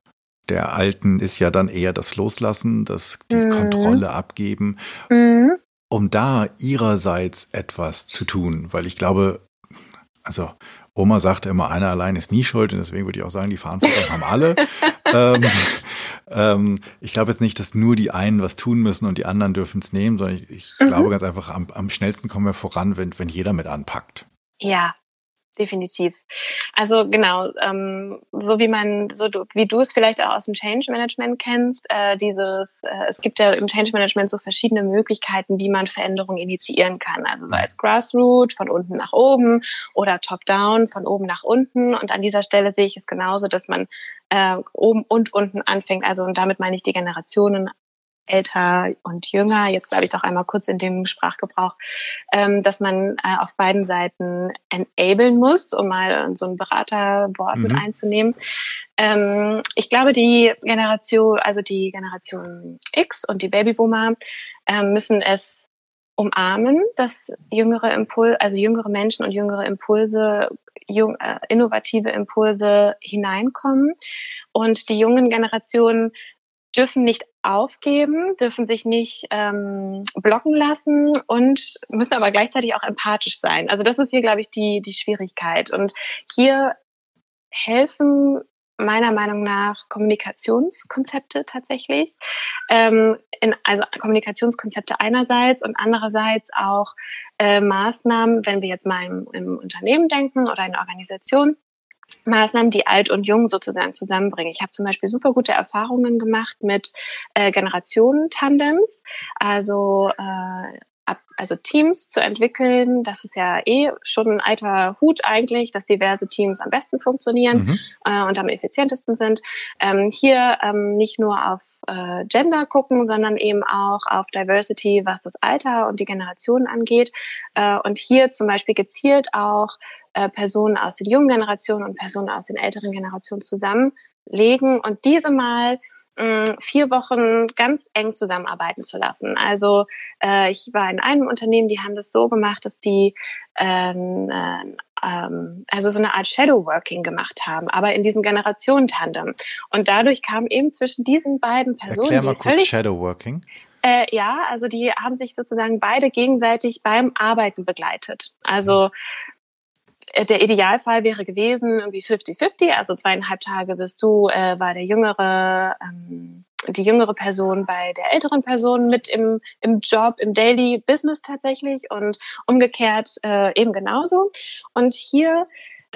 der Alten ist ja dann eher das Loslassen, das die mhm. Kontrolle abgeben, mhm. um da ihrerseits etwas zu tun, weil ich glaube, also Oma sagte immer, einer allein ist nie schuld und deswegen würde ich auch sagen, die Verantwortung haben alle. ähm, ähm, ich glaube jetzt nicht, dass nur die einen was tun müssen und die anderen dürfen es nehmen, sondern ich, ich mhm. glaube ganz einfach, am, am schnellsten kommen wir voran, wenn, wenn jeder mit anpackt. Ja, definitiv. Also genau, ähm, so wie man, so du, wie du es vielleicht auch aus dem Change Management kennst, äh, dieses, äh, es gibt ja im Change Management so verschiedene Möglichkeiten, wie man Veränderungen initiieren kann. Also so als Grassroot von unten nach oben oder Top-Down von oben nach unten. Und an dieser Stelle sehe ich es genauso, dass man äh, oben und unten anfängt. Also und damit meine ich die Generationen älter und jünger, jetzt glaube ich doch einmal kurz in dem Sprachgebrauch, ähm, dass man äh, auf beiden Seiten enablen muss, um mal so ein Beraterwort mhm. mit einzunehmen. Ähm, ich glaube, die Generation, also die Generation X und die Babyboomer äh, müssen es umarmen, dass jüngere Impulse, also jüngere Menschen und jüngere Impulse, jung, äh, innovative Impulse hineinkommen und die jungen Generationen dürfen nicht aufgeben, dürfen sich nicht ähm, blocken lassen und müssen aber gleichzeitig auch empathisch sein. Also das ist hier, glaube ich, die, die Schwierigkeit. Und hier helfen meiner Meinung nach Kommunikationskonzepte tatsächlich. Ähm, in, also Kommunikationskonzepte einerseits und andererseits auch äh, Maßnahmen, wenn wir jetzt mal im, im Unternehmen denken oder in Organisation, Maßnahmen, die alt und jung sozusagen zusammenbringen. Ich habe zum Beispiel super gute Erfahrungen gemacht mit äh, Generationen-Tandems, also äh, also Teams zu entwickeln, das ist ja eh schon ein alter Hut eigentlich, dass diverse Teams am besten funktionieren mhm. äh, und am effizientesten sind. Ähm, hier ähm, nicht nur auf äh, Gender gucken, sondern eben auch auf Diversity, was das Alter und die Generation angeht. Äh, und hier zum Beispiel gezielt auch äh, Personen aus den jungen Generationen und Personen aus den älteren Generationen zusammenlegen und diese mal mh, vier Wochen ganz eng zusammenarbeiten zu lassen. Also äh, ich war in einem Unternehmen, die haben das so gemacht, dass die ähm, äh, ähm, also so eine Art Shadowworking gemacht haben, aber in diesem Generationentandem. Und dadurch kam eben zwischen diesen beiden Personen, Erklär mal kurz völlig, Shadowworking. Äh, ja, also die haben sich sozusagen beide gegenseitig beim Arbeiten begleitet. Also der Idealfall wäre gewesen, irgendwie 50-50, also zweieinhalb Tage bist du, äh, war der jüngere, ähm, die jüngere Person bei der älteren Person mit im, im Job, im Daily Business tatsächlich und umgekehrt äh, eben genauso. Und hier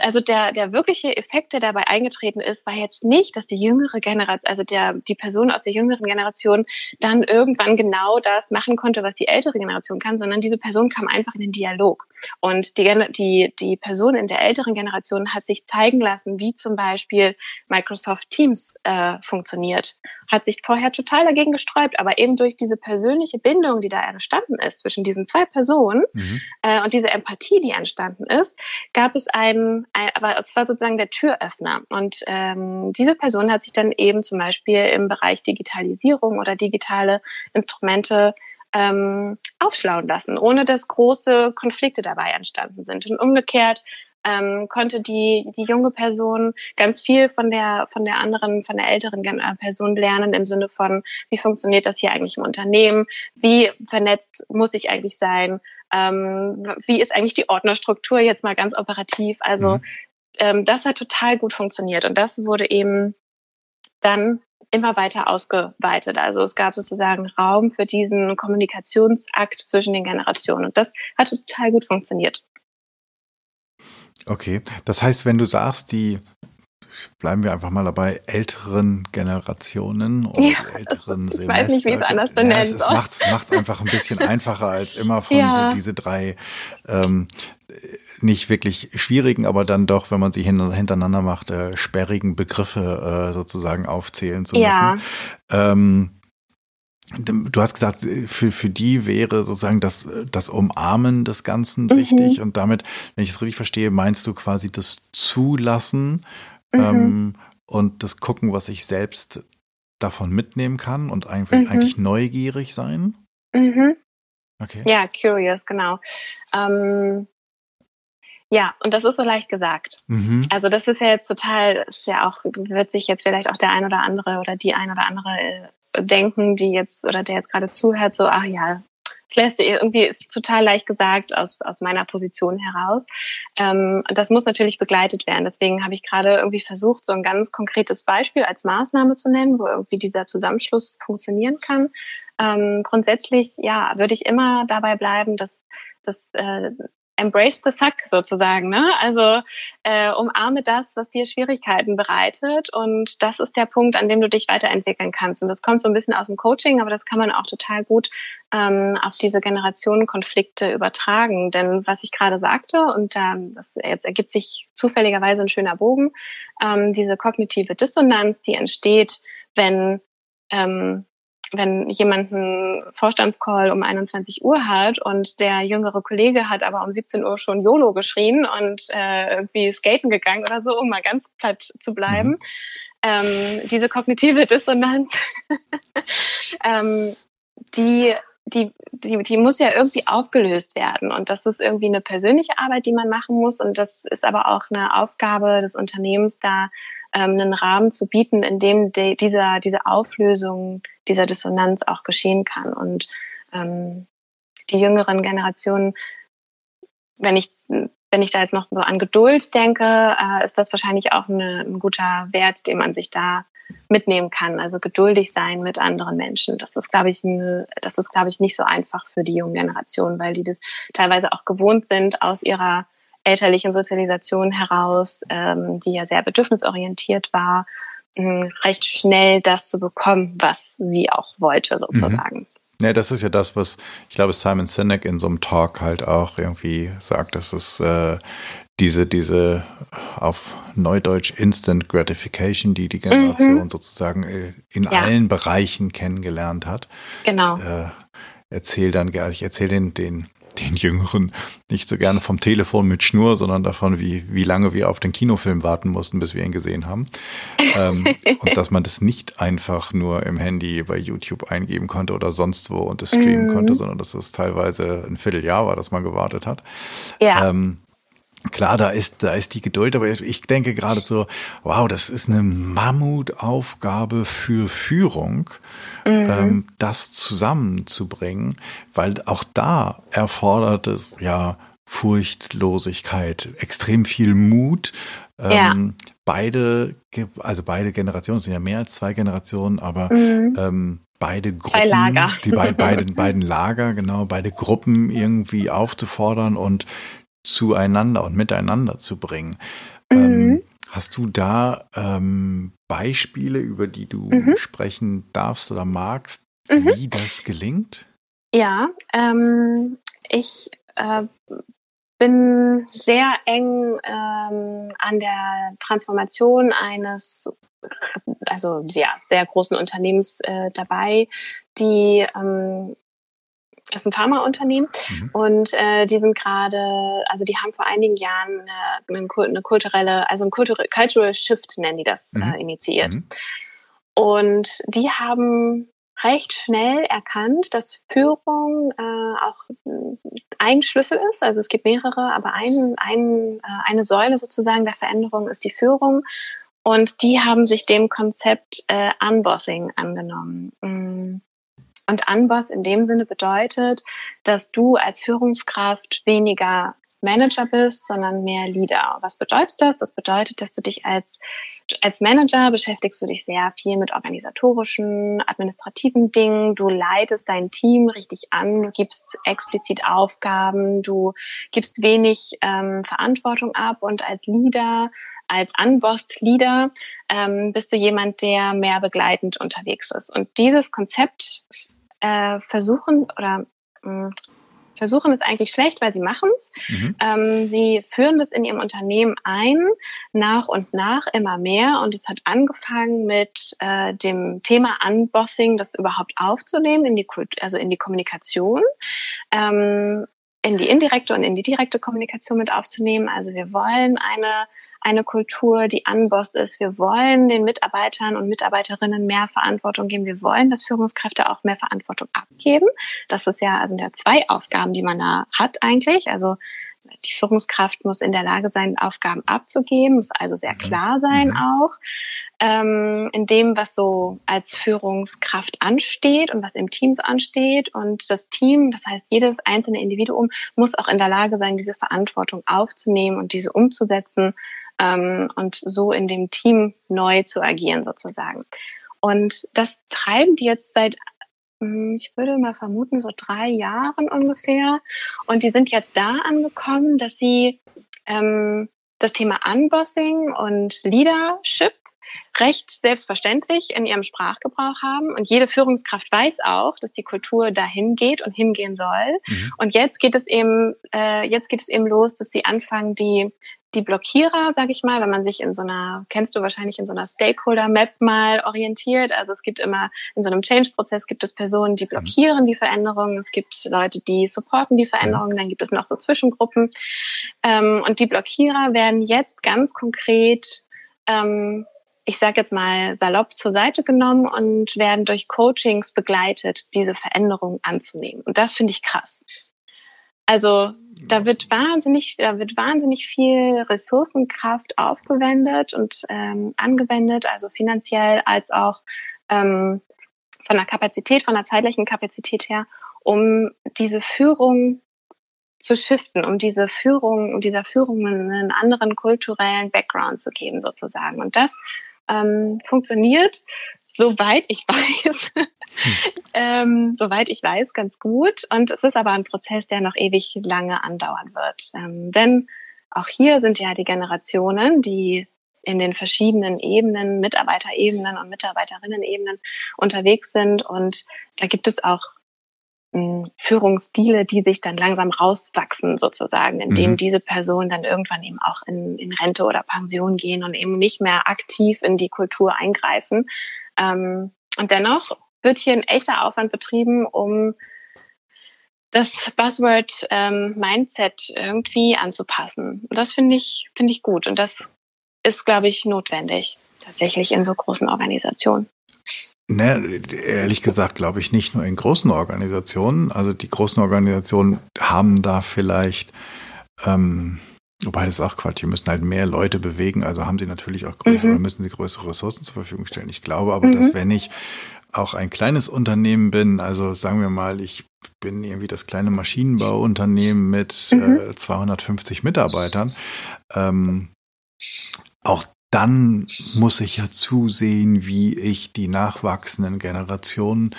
also der, der wirkliche Effekt, der dabei eingetreten ist, war jetzt nicht, dass die jüngere Generation, also der, die Person aus der jüngeren Generation dann irgendwann genau das machen konnte, was die ältere Generation kann, sondern diese Person kam einfach in den Dialog. Und die, die, die Person in der älteren Generation hat sich zeigen lassen, wie zum Beispiel Microsoft Teams äh, funktioniert. Hat sich vorher total dagegen gesträubt, aber eben durch diese persönliche Bindung, die da entstanden ist zwischen diesen zwei Personen mhm. äh, und diese Empathie, die entstanden ist, gab es einen, ein, aber es war sozusagen der Türöffner. Und ähm, diese Person hat sich dann eben zum Beispiel im Bereich Digitalisierung oder digitale Instrumente ähm, aufschlauen lassen, ohne dass große Konflikte dabei entstanden sind. Und umgekehrt ähm, konnte die, die junge Person ganz viel von der, von der anderen, von der älteren äh, Person lernen im Sinne von, wie funktioniert das hier eigentlich im Unternehmen? Wie vernetzt muss ich eigentlich sein? Ähm, wie ist eigentlich die Ordnerstruktur jetzt mal ganz operativ? Also, mhm. ähm, das hat total gut funktioniert und das wurde eben dann immer weiter ausgeweitet. Also es gab sozusagen Raum für diesen Kommunikationsakt zwischen den Generationen. Und das hat total gut funktioniert. Okay, das heißt, wenn du sagst, die bleiben wir einfach mal dabei, älteren Generationen und ja, älteren ich Semester. Ich weiß nicht, wie es anders benennen ja, es, es macht es einfach ein bisschen einfacher als immer von ja. diese drei ähm, nicht wirklich schwierigen, aber dann doch, wenn man sie hintereinander macht, äh, sperrigen Begriffe äh, sozusagen aufzählen zu ja. müssen. Ähm, Du hast gesagt, für, für die wäre sozusagen das, das Umarmen des Ganzen mhm. wichtig. Und damit, wenn ich es richtig verstehe, meinst du quasi das Zulassen mhm. ähm, und das Gucken, was ich selbst davon mitnehmen kann und eigentlich, mhm. eigentlich neugierig sein? Mhm. Okay. Ja, curious, genau. Ähm, ja, und das ist so leicht gesagt. Mhm. Also das ist ja jetzt total, ist ja auch, wird sich jetzt vielleicht auch der ein oder andere oder die ein oder andere äh, denken, die jetzt oder der jetzt gerade zuhört, so, ach ja, das lässt irgendwie ist total leicht gesagt aus, aus meiner Position heraus. Ähm, das muss natürlich begleitet werden. Deswegen habe ich gerade irgendwie versucht, so ein ganz konkretes Beispiel als Maßnahme zu nennen, wo irgendwie dieser Zusammenschluss funktionieren kann. Ähm, grundsätzlich, ja, würde ich immer dabei bleiben, dass, dass äh, embrace the suck sozusagen, ne? Also äh, umarme das, was dir Schwierigkeiten bereitet und das ist der Punkt, an dem du dich weiterentwickeln kannst. Und das kommt so ein bisschen aus dem Coaching, aber das kann man auch total gut ähm, auf diese Generationenkonflikte übertragen. Denn was ich gerade sagte und ähm, das jetzt ergibt sich zufälligerweise ein schöner Bogen, ähm, diese kognitive Dissonanz, die entsteht, wenn ähm, wenn jemand einen Vorstandscall um 21 Uhr hat und der jüngere Kollege hat aber um 17 Uhr schon YOLO geschrien und äh, irgendwie skaten gegangen oder so, um mal ganz platt zu bleiben. Mhm. Ähm, diese kognitive Dissonanz, ähm, die die, die, die muss ja irgendwie aufgelöst werden. Und das ist irgendwie eine persönliche Arbeit, die man machen muss. Und das ist aber auch eine Aufgabe des Unternehmens, da ähm, einen Rahmen zu bieten, in dem de, dieser, diese Auflösung dieser Dissonanz auch geschehen kann. Und ähm, die jüngeren Generationen, wenn ich, wenn ich da jetzt noch so an Geduld denke, äh, ist das wahrscheinlich auch eine, ein guter Wert, den man sich da mitnehmen kann. Also geduldig sein mit anderen Menschen. Das ist, glaube ich, eine, das ist, glaube ich, nicht so einfach für die jungen Generationen, weil die das teilweise auch gewohnt sind aus ihrer elterlichen Sozialisation heraus, ähm, die ja sehr bedürfnisorientiert war, mh, recht schnell das zu bekommen, was sie auch wollte, sozusagen. Mhm. Ja, das ist ja das, was ich glaube Simon Sinek in so einem Talk halt auch irgendwie sagt, dass es äh, diese, diese auf Neudeutsch Instant Gratification, die die Generation mhm. sozusagen äh, in ja. allen Bereichen kennengelernt hat. Genau. Äh, erzähl dann, ich erzähle den, den den Jüngeren nicht so gerne vom Telefon mit Schnur, sondern davon, wie, wie lange wir auf den Kinofilm warten mussten, bis wir ihn gesehen haben. ähm, und dass man das nicht einfach nur im Handy bei YouTube eingeben konnte oder sonst wo und es streamen mhm. konnte, sondern dass es teilweise ein Vierteljahr war, dass man gewartet hat. Ja. Ähm, Klar, da ist, da ist die Geduld, aber ich denke gerade so, wow, das ist eine Mammutaufgabe für Führung, mhm. ähm, das zusammenzubringen, weil auch da erfordert es ja Furchtlosigkeit, extrem viel Mut. Ähm, ja. Beide, also beide Generationen, es sind ja mehr als zwei Generationen, aber mhm. ähm, beide Gruppen, die beiden, beiden Lager, genau, beide Gruppen irgendwie aufzufordern und zueinander und miteinander zu bringen. Mhm. Ähm, hast du da ähm, Beispiele, über die du mhm. sprechen darfst oder magst, mhm. wie das gelingt? Ja, ähm, ich äh, bin sehr eng ähm, an der Transformation eines also ja, sehr großen Unternehmens äh, dabei, die ähm, das ist ein Pharmaunternehmen mhm. und äh, die sind gerade, also die haben vor einigen Jahren eine, eine kulturelle, also ein Cultural Shift nennen die das, mhm. äh, initiiert. Mhm. Und die haben recht schnell erkannt, dass Führung äh, auch ein Schlüssel ist. Also es gibt mehrere, aber ein, ein, äh, eine Säule sozusagen der Veränderung ist die Führung. Und die haben sich dem Konzept äh, Unbossing angenommen. Und Unboss in dem Sinne bedeutet, dass du als Führungskraft weniger Manager bist, sondern mehr Leader. Was bedeutet das? Das bedeutet, dass du dich als als Manager beschäftigst du dich sehr viel mit organisatorischen, administrativen Dingen. Du leitest dein Team richtig an, du gibst explizit Aufgaben, du gibst wenig ähm, Verantwortung ab und als Leader als unbossed Leader ähm, bist du jemand, der mehr begleitend unterwegs ist. Und dieses Konzept äh, versuchen oder mh, hm, versuchen es eigentlich schlecht, weil sie machen es. Mhm. Ähm, sie führen das in ihrem Unternehmen ein, nach und nach immer mehr. Und es hat angefangen mit äh, dem Thema Unbossing, das überhaupt aufzunehmen in die Kult also in die Kommunikation. Ähm, in die indirekte und in die direkte Kommunikation mit aufzunehmen. Also wir wollen eine eine Kultur, die anbost ist. Wir wollen den Mitarbeitern und Mitarbeiterinnen mehr Verantwortung geben. Wir wollen, dass Führungskräfte auch mehr Verantwortung abgeben. Das ist ja, also ja zwei Aufgaben, die man da hat eigentlich. Also die Führungskraft muss in der Lage sein, Aufgaben abzugeben, muss also sehr klar sein mhm. auch ähm, in dem, was so als Führungskraft ansteht und was im Team so ansteht. Und das Team, das heißt jedes einzelne Individuum, muss auch in der Lage sein, diese Verantwortung aufzunehmen und diese umzusetzen ähm, und so in dem Team neu zu agieren sozusagen. Und das treiben die jetzt seit ich würde mal vermuten, so drei Jahren ungefähr. Und die sind jetzt da angekommen, dass sie ähm, das Thema Unbossing und Leadership recht selbstverständlich in ihrem Sprachgebrauch haben. Und jede Führungskraft weiß auch, dass die Kultur dahin geht und hingehen soll. Mhm. Und jetzt geht es eben, äh, jetzt geht es eben los, dass sie anfangen, die die Blockierer, sage ich mal, wenn man sich in so einer, kennst du wahrscheinlich in so einer Stakeholder-Map mal orientiert. Also es gibt immer in so einem Change-Prozess gibt es Personen, die mhm. blockieren die Veränderungen, es gibt Leute, die supporten die Veränderungen, dann gibt es noch so Zwischengruppen. Ähm, und die Blockierer werden jetzt ganz konkret ähm, ich sage jetzt mal salopp zur Seite genommen und werden durch Coachings begleitet, diese Veränderungen anzunehmen. Und das finde ich krass. Also da wird wahnsinnig, da wird wahnsinnig viel Ressourcenkraft aufgewendet und ähm, angewendet, also finanziell als auch ähm, von der Kapazität, von der zeitlichen Kapazität her, um diese Führung zu shiften, um diese Führung, um dieser Führung einen anderen kulturellen Background zu geben sozusagen. Und das ähm, funktioniert, soweit ich weiß, hm. ähm, soweit ich weiß, ganz gut. Und es ist aber ein Prozess, der noch ewig lange andauern wird. Ähm, denn auch hier sind ja die Generationen, die in den verschiedenen Ebenen, Mitarbeiterebenen und Mitarbeiterinnen-Ebenen unterwegs sind. Und da gibt es auch Führungsstile, die sich dann langsam rauswachsen sozusagen, indem mhm. diese Personen dann irgendwann eben auch in, in, Rente oder Pension gehen und eben nicht mehr aktiv in die Kultur eingreifen. Ähm, und dennoch wird hier ein echter Aufwand betrieben, um das Buzzword ähm, Mindset irgendwie anzupassen. Und das finde ich, finde ich gut. Und das ist, glaube ich, notwendig, tatsächlich in so großen Organisationen. Ne, ehrlich gesagt glaube ich nicht nur in großen Organisationen. Also die großen Organisationen haben da vielleicht, ähm, wobei das ist auch Quatsch, die müssen halt mehr Leute bewegen, also haben sie natürlich auch größere, mhm. müssen sie größere Ressourcen zur Verfügung stellen. Ich glaube aber, mhm. dass wenn ich auch ein kleines Unternehmen bin, also sagen wir mal, ich bin irgendwie das kleine Maschinenbauunternehmen mit mhm. äh, 250 Mitarbeitern, ähm, auch dann muss ich ja zusehen, wie ich die nachwachsenden Generationen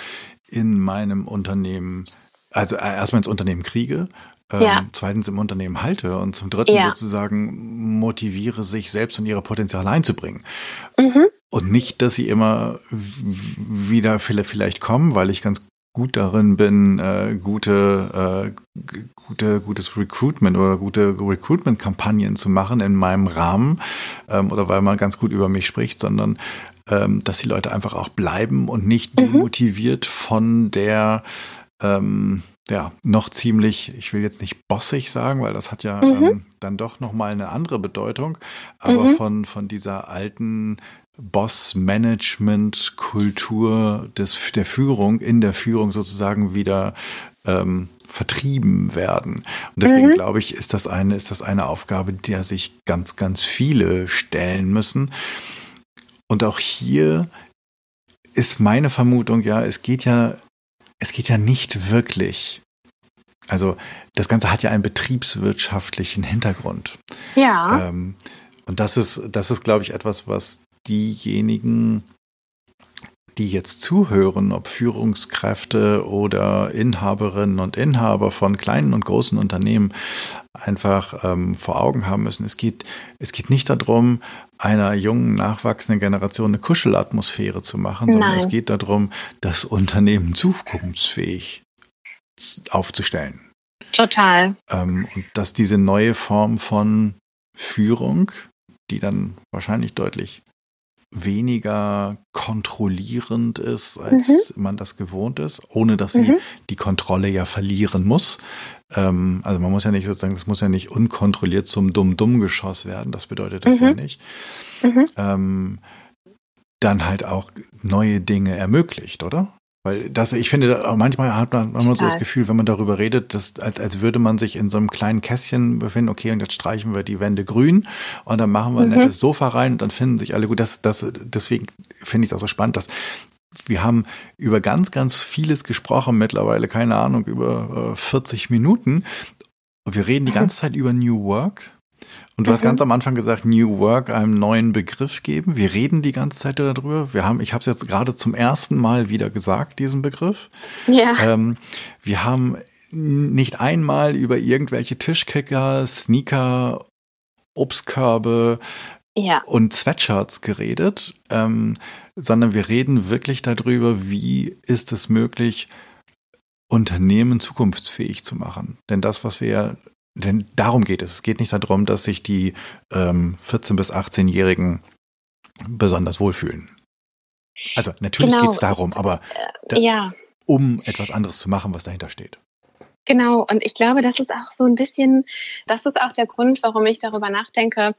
in meinem Unternehmen, also äh, erstmal ins Unternehmen kriege, ähm, ja. zweitens im Unternehmen halte und zum dritten ja. sozusagen motiviere, sich selbst und ihre Potenziale einzubringen. Mhm. Und nicht, dass sie immer wieder vielleicht kommen, weil ich ganz gut darin bin, äh, gute, äh, gute, gutes Recruitment oder gute Recruitment-Kampagnen zu machen in meinem Rahmen ähm, oder weil man ganz gut über mich spricht, sondern ähm, dass die Leute einfach auch bleiben und nicht mhm. demotiviert von der ähm, ja, noch ziemlich, ich will jetzt nicht bossig sagen, weil das hat ja mhm. ähm, dann doch nochmal eine andere Bedeutung, aber mhm. von, von dieser alten Boss-Management-Kultur der Führung, in der Führung sozusagen wieder ähm, vertrieben werden. Und deswegen mhm. glaube ich, ist das eine, ist das eine Aufgabe, der sich ganz, ganz viele stellen müssen. Und auch hier ist meine Vermutung, ja, es geht ja, es geht ja nicht wirklich. Also das Ganze hat ja einen betriebswirtschaftlichen Hintergrund. Ja. Ähm, und das ist, das ist, glaube ich, etwas, was diejenigen, die jetzt zuhören, ob Führungskräfte oder Inhaberinnen und Inhaber von kleinen und großen Unternehmen, einfach ähm, vor Augen haben müssen. Es geht, es geht nicht darum, einer jungen, nachwachsenden Generation eine Kuschelatmosphäre zu machen, sondern Nein. es geht darum, das Unternehmen zukunftsfähig aufzustellen. Total. Ähm, und dass diese neue Form von Führung, die dann wahrscheinlich deutlich weniger kontrollierend ist, als mhm. man das gewohnt ist, ohne dass sie mhm. die Kontrolle ja verlieren muss. Ähm, also man muss ja nicht sozusagen, es muss ja nicht unkontrolliert zum Dumm-Dumm-Geschoss werden, das bedeutet das mhm. ja nicht. Mhm. Ähm, dann halt auch neue Dinge ermöglicht, oder? Weil das, ich finde, manchmal hat man immer so das Gefühl, wenn man darüber redet, dass, als, als würde man sich in so einem kleinen Kästchen befinden, okay, und jetzt streichen wir die Wände grün und dann machen wir ein mhm. nettes Sofa rein und dann finden sich alle gut. Das, das, deswegen finde ich es auch so spannend, dass wir haben über ganz, ganz vieles gesprochen, mittlerweile, keine Ahnung, über äh, 40 Minuten. Und wir reden die ganze Zeit über New Work. Und du mhm. hast ganz am Anfang gesagt, New Work einem neuen Begriff geben. Wir reden die ganze Zeit darüber. Wir haben, ich habe es jetzt gerade zum ersten Mal wieder gesagt, diesen Begriff. Ja. Ähm, wir haben nicht einmal über irgendwelche Tischkicker, Sneaker, Obstkörbe ja. und Sweatshirts geredet, ähm, sondern wir reden wirklich darüber, wie ist es möglich, Unternehmen zukunftsfähig zu machen. Denn das, was wir denn darum geht es. Es geht nicht darum, dass sich die ähm, 14- bis 18-Jährigen besonders wohlfühlen. Also natürlich genau. geht es darum, aber äh, da, ja. um etwas anderes zu machen, was dahinter steht. Genau, und ich glaube, das ist auch so ein bisschen, das ist auch der Grund, warum ich darüber nachdenke,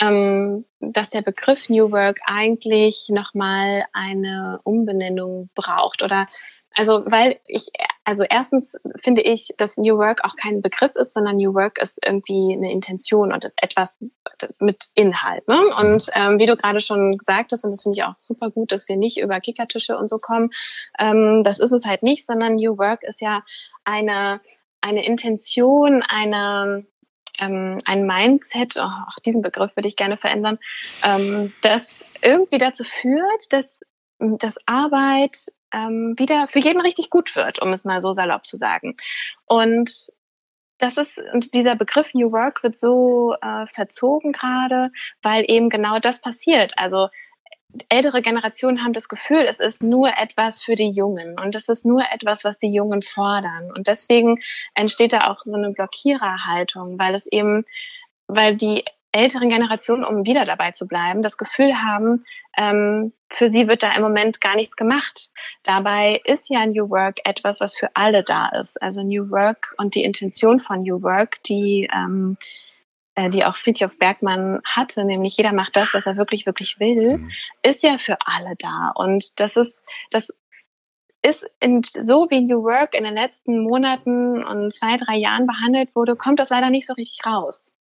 ähm, dass der Begriff New Work eigentlich nochmal eine Umbenennung braucht oder also, weil ich, also erstens finde ich, dass New Work auch kein Begriff ist, sondern New Work ist irgendwie eine Intention und ist etwas mit Inhalt. Ne? Und ähm, wie du gerade schon gesagt hast, und das finde ich auch super gut, dass wir nicht über Kickertische und so kommen, ähm, das ist es halt nicht, sondern New Work ist ja eine, eine Intention, eine, ähm, ein Mindset, oh, auch diesen Begriff würde ich gerne verändern, ähm, das irgendwie dazu führt, dass, dass Arbeit ähm, wieder für jeden richtig gut wird, um es mal so salopp zu sagen. Und das ist, und dieser Begriff New Work wird so äh, verzogen gerade, weil eben genau das passiert. Also ältere Generationen haben das Gefühl, es ist nur etwas für die Jungen und es ist nur etwas, was die Jungen fordern. Und deswegen entsteht da auch so eine Blockiererhaltung, weil es eben, weil die älteren Generationen, um wieder dabei zu bleiben, das Gefühl haben, ähm, für sie wird da im Moment gar nichts gemacht. Dabei ist ja New Work etwas, was für alle da ist. Also New Work und die Intention von New Work, die ähm, äh, die auch Friedhof Bergmann hatte, nämlich jeder macht das, was er wirklich, wirklich will, mhm. ist ja für alle da. Und das ist, das ist in, so wie New Work in den letzten Monaten und zwei, drei Jahren behandelt wurde, kommt das leider nicht so richtig raus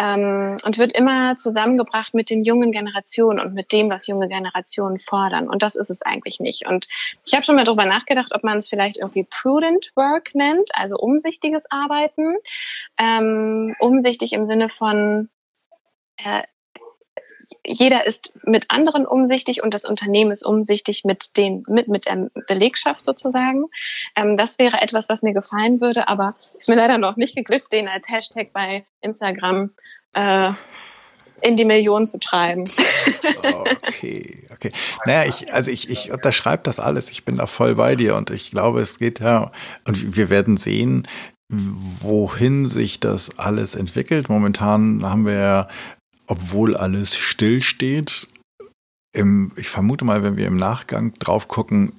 ähm, und wird immer zusammengebracht mit den jungen Generationen und mit dem, was junge Generationen fordern. Und das ist es eigentlich nicht. Und ich habe schon mal darüber nachgedacht, ob man es vielleicht irgendwie prudent work nennt, also umsichtiges Arbeiten. Ähm, umsichtig im Sinne von äh, jeder ist mit anderen umsichtig und das Unternehmen ist umsichtig mit den mit mit der Belegschaft sozusagen. Ähm, das wäre etwas, was mir gefallen würde, aber ist mir leider noch nicht geglückt, den als Hashtag bei Instagram äh, in die Millionen zu treiben. Okay, okay. Naja, ich, also ich, ich unterschreibe das alles. Ich bin da voll bei dir und ich glaube, es geht ja, und wir werden sehen, wohin sich das alles entwickelt. Momentan haben wir ja obwohl alles stillsteht. Im, ich vermute mal, wenn wir im Nachgang drauf gucken,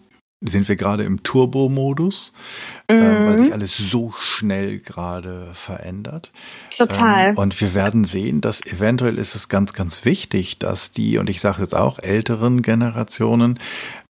sind wir gerade im Turbo-Modus, mhm. äh, weil sich alles so schnell gerade verändert. Total. Ähm, und wir werden sehen, dass eventuell ist es ganz, ganz wichtig, dass die, und ich sage jetzt auch älteren Generationen,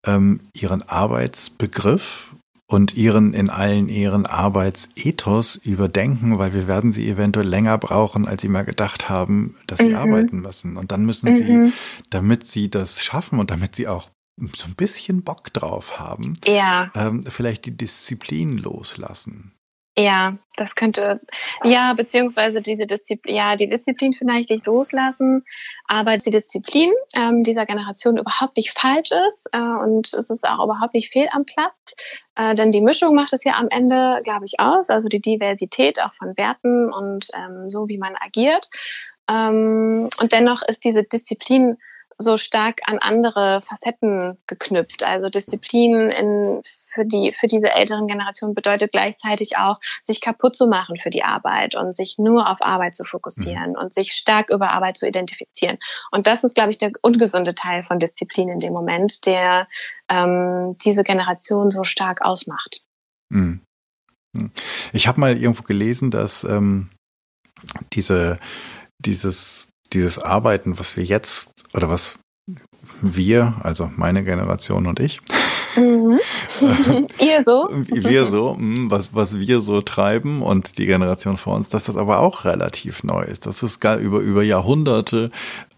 ähm, ihren Arbeitsbegriff und ihren in allen ihren Arbeitsethos überdenken, weil wir werden sie eventuell länger brauchen, als sie mal gedacht haben, dass sie mhm. arbeiten müssen. Und dann müssen mhm. sie, damit sie das schaffen und damit sie auch so ein bisschen Bock drauf haben, ja. ähm, vielleicht die Disziplin loslassen. Ja, das könnte, ja, beziehungsweise diese Disziplin, ja, die Disziplin vielleicht nicht loslassen, aber die Disziplin ähm, dieser Generation überhaupt nicht falsch ist äh, und es ist auch überhaupt nicht fehl am Platz, äh, denn die Mischung macht es ja am Ende, glaube ich, aus, also die Diversität auch von Werten und ähm, so, wie man agiert. Ähm, und dennoch ist diese Disziplin so stark an andere Facetten geknüpft. Also Disziplin in, für, die, für diese älteren Generationen bedeutet gleichzeitig auch, sich kaputt zu machen für die Arbeit und sich nur auf Arbeit zu fokussieren mhm. und sich stark über Arbeit zu identifizieren. Und das ist, glaube ich, der ungesunde Teil von Disziplin in dem Moment, der ähm, diese Generation so stark ausmacht. Mhm. mhm. Ich habe mal irgendwo gelesen, dass ähm, diese, dieses dieses Arbeiten, was wir jetzt oder was wir, also meine Generation und ich, mhm. ihr so, wir so, hm, was was wir so treiben und die Generation vor uns, dass das aber auch relativ neu ist, dass es gar über über Jahrhunderte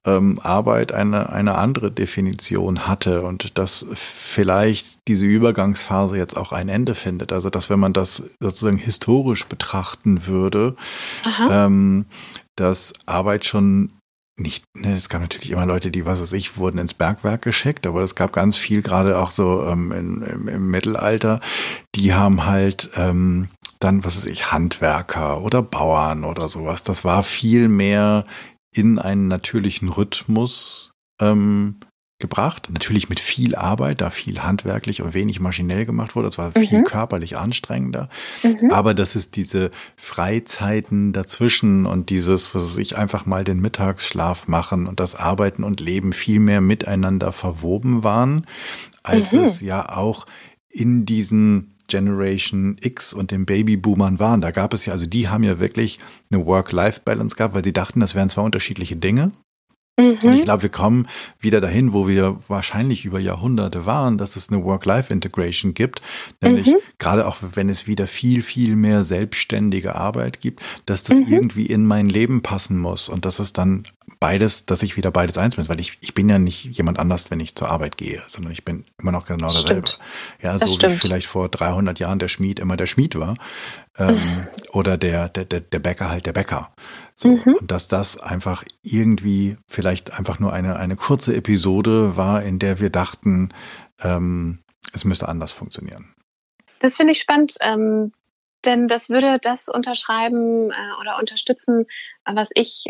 ähm, Arbeit eine eine andere Definition hatte und dass vielleicht diese Übergangsphase jetzt auch ein Ende findet. Also dass wenn man das sozusagen historisch betrachten würde, ähm, dass Arbeit schon nicht, ne, es gab natürlich immer Leute, die, was weiß ich, wurden ins Bergwerk geschickt, aber es gab ganz viel, gerade auch so ähm, in, im, im, Mittelalter, die haben halt ähm, dann, was weiß ich, Handwerker oder Bauern oder sowas. Das war viel mehr in einen natürlichen Rhythmus ähm, gebracht. Natürlich mit viel Arbeit, da viel handwerklich und wenig maschinell gemacht wurde. Das war viel mhm. körperlich anstrengender. Mhm. Aber das ist diese Freizeiten dazwischen und dieses, was ich einfach mal den Mittagsschlaf machen und das Arbeiten und Leben viel mehr miteinander verwoben waren, als mhm. es ja auch in diesen Generation X und den Babyboomern waren. Da gab es ja, also die haben ja wirklich eine Work-Life-Balance gehabt, weil sie dachten, das wären zwei unterschiedliche Dinge. Mhm. Und ich glaube, wir kommen wieder dahin, wo wir wahrscheinlich über Jahrhunderte waren, dass es eine Work-Life-Integration gibt. Nämlich mhm. gerade auch, wenn es wieder viel, viel mehr selbstständige Arbeit gibt, dass das mhm. irgendwie in mein Leben passen muss und dass es dann beides, dass ich wieder beides eins bin, weil ich, ich bin ja nicht jemand anders, wenn ich zur Arbeit gehe, sondern ich bin immer noch genau dasselbe. Stimmt. Ja, so wie vielleicht vor 300 Jahren der Schmied immer der Schmied war ähm, oder der, der, der Bäcker halt der Bäcker. So, mhm. Und dass das einfach irgendwie vielleicht einfach nur eine, eine kurze Episode war, in der wir dachten, ähm, es müsste anders funktionieren. Das finde ich spannend, ähm, denn das würde das unterschreiben äh, oder unterstützen, was ich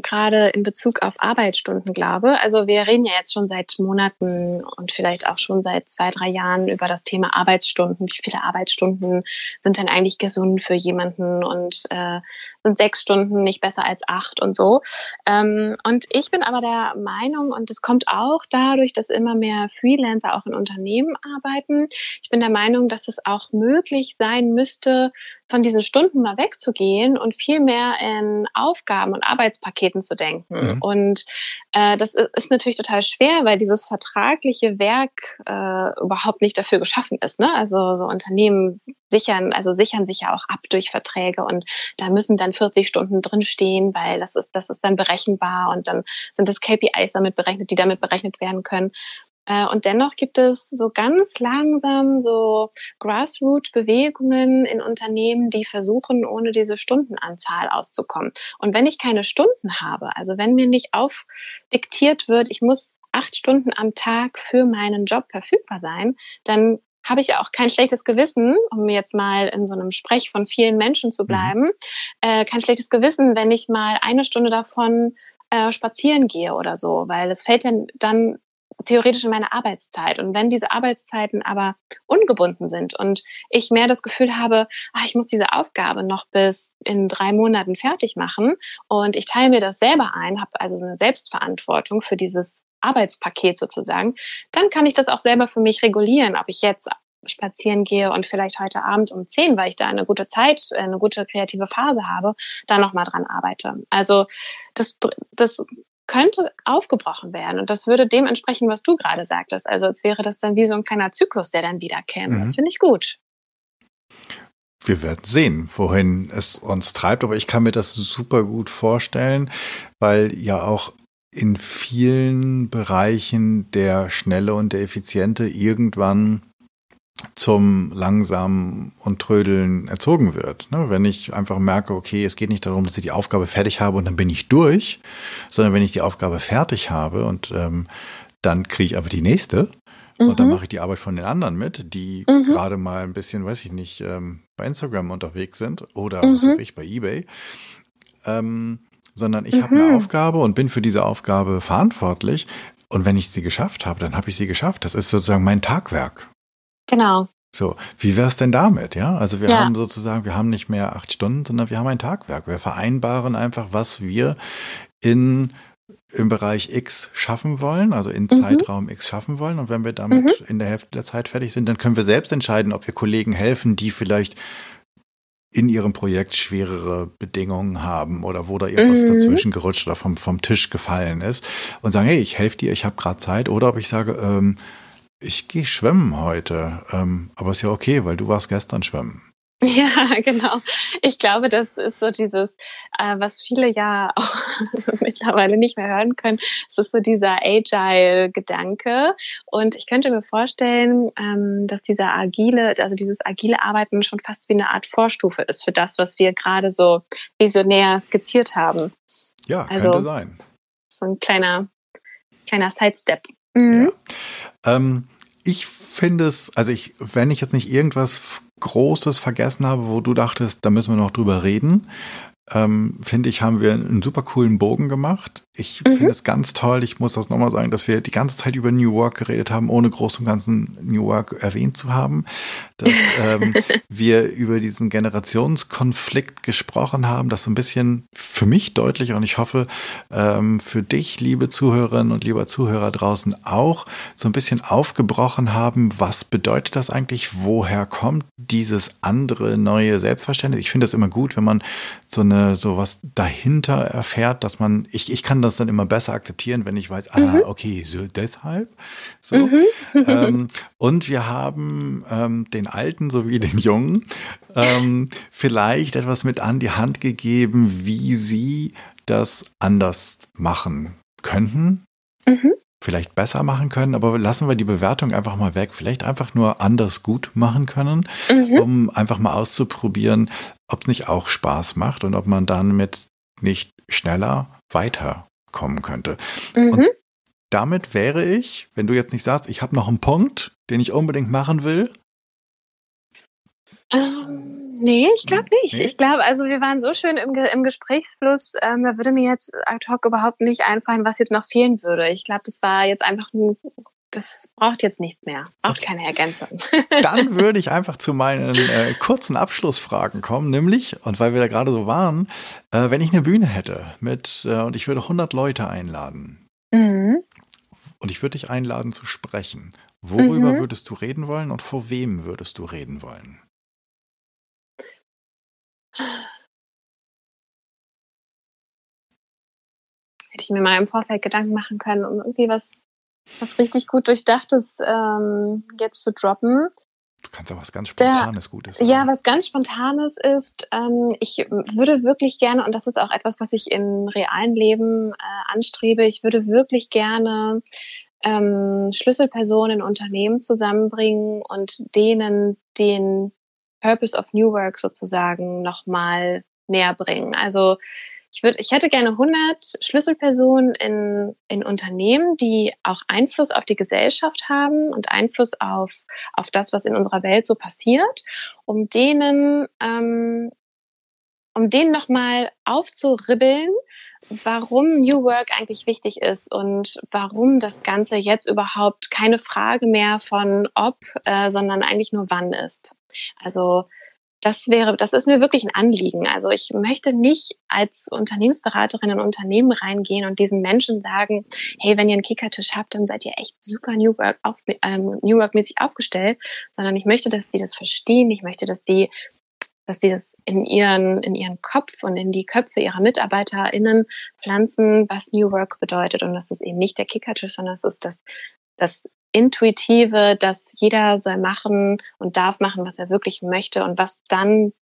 gerade in Bezug auf Arbeitsstunden glaube. Also wir reden ja jetzt schon seit Monaten und vielleicht auch schon seit zwei, drei Jahren über das Thema Arbeitsstunden. Wie viele Arbeitsstunden sind denn eigentlich gesund für jemanden und äh, sind sechs Stunden nicht besser als acht und so. Ähm, und ich bin aber der Meinung, und es kommt auch dadurch, dass immer mehr Freelancer auch in Unternehmen arbeiten, ich bin der Meinung, dass es auch möglich sein müsste, von diesen Stunden mal wegzugehen und viel mehr in Aufgaben und Arbeitspaketen zu denken. Mhm. Und äh, das ist natürlich total schwer, weil dieses vertragliche Werk äh, überhaupt nicht dafür geschaffen ist. Ne? Also so Unternehmen sichern, also sichern sich ja auch ab durch Verträge und da müssen dann 40 Stunden drinstehen, weil das ist, das ist dann berechenbar und dann sind das KPIs damit berechnet, die damit berechnet werden können. Äh, und dennoch gibt es so ganz langsam so Grassroot-Bewegungen in Unternehmen, die versuchen, ohne diese Stundenanzahl auszukommen. Und wenn ich keine Stunden habe, also wenn mir nicht aufdiktiert wird, ich muss acht Stunden am Tag für meinen Job verfügbar sein, dann habe ich ja auch kein schlechtes Gewissen, um jetzt mal in so einem Sprech von vielen Menschen zu mhm. bleiben, mhm. äh, kein schlechtes Gewissen, wenn ich mal eine Stunde davon äh, spazieren gehe oder so, weil es fällt dann, dann theoretisch in meine Arbeitszeit. Und wenn diese Arbeitszeiten aber ungebunden sind und ich mehr das Gefühl habe, ach, ich muss diese Aufgabe noch bis in drei Monaten fertig machen und ich teile mir das selber ein, habe also so eine Selbstverantwortung für dieses Arbeitspaket sozusagen, dann kann ich das auch selber für mich regulieren, ob ich jetzt spazieren gehe und vielleicht heute Abend um zehn, weil ich da eine gute Zeit, eine gute kreative Phase habe, da nochmal dran arbeite. Also das, das könnte aufgebrochen werden und das würde dem entsprechen, was du gerade sagtest. Also als wäre das dann wie so ein kleiner Zyklus, der dann wieder käme. Mhm. Das finde ich gut. Wir werden sehen, wohin es uns treibt, aber ich kann mir das super gut vorstellen, weil ja auch in vielen Bereichen der Schnelle und der Effiziente irgendwann zum langsamen und Trödeln erzogen wird. Ne? Wenn ich einfach merke, okay, es geht nicht darum, dass ich die Aufgabe fertig habe und dann bin ich durch, sondern wenn ich die Aufgabe fertig habe und ähm, dann kriege ich aber die nächste mhm. und dann mhm. mache ich die Arbeit von den anderen mit, die mhm. gerade mal ein bisschen, weiß ich nicht, ähm, bei Instagram unterwegs sind oder mhm. was weiß ich, bei Ebay. Ähm, sondern ich habe eine mhm. Aufgabe und bin für diese Aufgabe verantwortlich. Und wenn ich sie geschafft habe, dann habe ich sie geschafft. Das ist sozusagen mein Tagwerk. Genau. So, wie wär's denn damit, ja? Also wir ja. haben sozusagen, wir haben nicht mehr acht Stunden, sondern wir haben ein Tagwerk. Wir vereinbaren einfach, was wir in im Bereich X schaffen wollen, also in mhm. Zeitraum X schaffen wollen. Und wenn wir damit mhm. in der Hälfte der Zeit fertig sind, dann können wir selbst entscheiden, ob wir Kollegen helfen, die vielleicht in ihrem Projekt schwerere Bedingungen haben oder wo da irgendwas mhm. dazwischen gerutscht oder vom, vom Tisch gefallen ist und sagen, hey, ich helfe dir, ich habe gerade Zeit. Oder ob ich sage, ähm, ich gehe schwimmen heute, ähm, aber ist ja okay, weil du warst gestern schwimmen. Ja, genau. Ich glaube, das ist so dieses, äh, was viele ja auch mittlerweile nicht mehr hören können. Es ist so dieser Agile-Gedanke. Und ich könnte mir vorstellen, ähm, dass dieser agile, also dieses agile Arbeiten schon fast wie eine Art Vorstufe ist für das, was wir gerade so visionär skizziert haben. Ja, also, könnte sein. So ein kleiner, kleiner Sidestep. Mhm. Ja. Ähm, ich finde es, also ich, wenn ich jetzt nicht irgendwas Großes vergessen habe, wo du dachtest, da müssen wir noch drüber reden, ähm, finde ich, haben wir einen super coolen Bogen gemacht. Ich mhm. finde es ganz toll, ich muss das nochmal sagen, dass wir die ganze Zeit über New Work geredet haben, ohne groß und ganzen New Work erwähnt zu haben. Dass ähm, wir über diesen Generationskonflikt gesprochen haben, das so ein bisschen für mich deutlich und ich hoffe ähm, für dich, liebe Zuhörerinnen und lieber Zuhörer draußen auch, so ein bisschen aufgebrochen haben, was bedeutet das eigentlich, woher kommt dieses andere neue Selbstverständnis. Ich finde das immer gut, wenn man so eine, so was dahinter erfährt, dass man, ich, ich kann das dann immer besser akzeptieren, wenn ich weiß, ah, mhm. okay, so deshalb. So. Mhm. ähm, und wir haben ähm, den Alten sowie den Jungen ähm, vielleicht etwas mit an die Hand gegeben, wie sie das anders machen könnten. Mhm. Vielleicht besser machen können, aber lassen wir die Bewertung einfach mal weg. Vielleicht einfach nur anders gut machen können, mhm. um einfach mal auszuprobieren, ob es nicht auch Spaß macht und ob man dann mit nicht schneller weiter kommen könnte. Mhm. Und damit wäre ich, wenn du jetzt nicht sagst, ich habe noch einen Punkt, den ich unbedingt machen will. Ähm, nee, ich glaube nicht. Nee? Ich glaube, also wir waren so schön im, im Gesprächsfluss, ähm, da würde mir jetzt ad hoc überhaupt nicht einfallen, was jetzt noch fehlen würde. Ich glaube, das war jetzt einfach ein das braucht jetzt nichts mehr. Braucht okay. keine Ergänzung. Dann würde ich einfach zu meinen äh, kurzen Abschlussfragen kommen, nämlich, und weil wir da gerade so waren, äh, wenn ich eine Bühne hätte mit, äh, und ich würde 100 Leute einladen. Mhm. Und ich würde dich einladen zu sprechen. Worüber mhm. würdest du reden wollen und vor wem würdest du reden wollen? Hätte ich mir mal im Vorfeld Gedanken machen können, um irgendwie was was richtig gut durchdachtes ähm, jetzt zu droppen. Du kannst auch was ganz Spontanes, Der, Gutes sagen. Ja, was ganz Spontanes ist, ähm, ich würde wirklich gerne, und das ist auch etwas, was ich im realen Leben äh, anstrebe, ich würde wirklich gerne ähm, Schlüsselpersonen in Unternehmen zusammenbringen und denen den Purpose of New Work sozusagen nochmal näher bringen. Also ich würde, ich hätte gerne 100 Schlüsselpersonen in, in Unternehmen, die auch Einfluss auf die Gesellschaft haben und Einfluss auf, auf das, was in unserer Welt so passiert, um denen, ähm, um denen nochmal aufzuribbeln, warum New Work eigentlich wichtig ist und warum das Ganze jetzt überhaupt keine Frage mehr von ob, äh, sondern eigentlich nur wann ist. Also das wäre, das ist mir wirklich ein Anliegen. Also ich möchte nicht als Unternehmensberaterin in Unternehmen reingehen und diesen Menschen sagen, hey, wenn ihr einen Kickertisch habt, dann seid ihr echt super New Work, auf, ähm, New Work mäßig aufgestellt, sondern ich möchte, dass die das verstehen. Ich möchte, dass die dass die das in ihren, in ihren Kopf und in die Köpfe ihrer MitarbeiterInnen pflanzen, was New Work bedeutet. Und das ist eben nicht der Kickertisch, sondern es ist das, das Intuitive, dass jeder soll machen und darf machen, was er wirklich möchte und was dann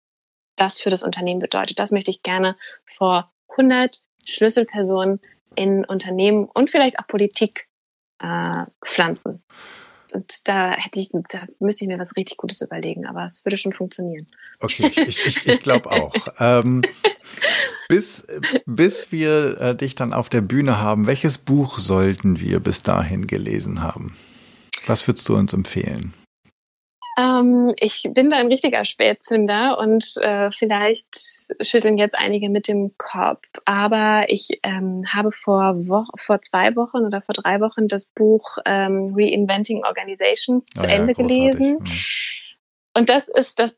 das für das Unternehmen bedeutet. Das möchte ich gerne vor 100 Schlüsselpersonen in Unternehmen und vielleicht auch Politik äh, pflanzen. Und da hätte ich, da müsste ich mir was richtig Gutes überlegen, aber es würde schon funktionieren. Okay, ich, ich, ich glaube auch. ähm, bis, bis wir äh, dich dann auf der Bühne haben, welches Buch sollten wir bis dahin gelesen haben? Was würdest du uns empfehlen? Ähm, ich bin da ein richtiger Spätzünder und äh, vielleicht schütteln jetzt einige mit dem Kopf. Aber ich ähm, habe vor, Wo vor zwei Wochen oder vor drei Wochen das Buch ähm, Reinventing Organizations zu oh ja, Ende gelesen. Mhm. Und das ist das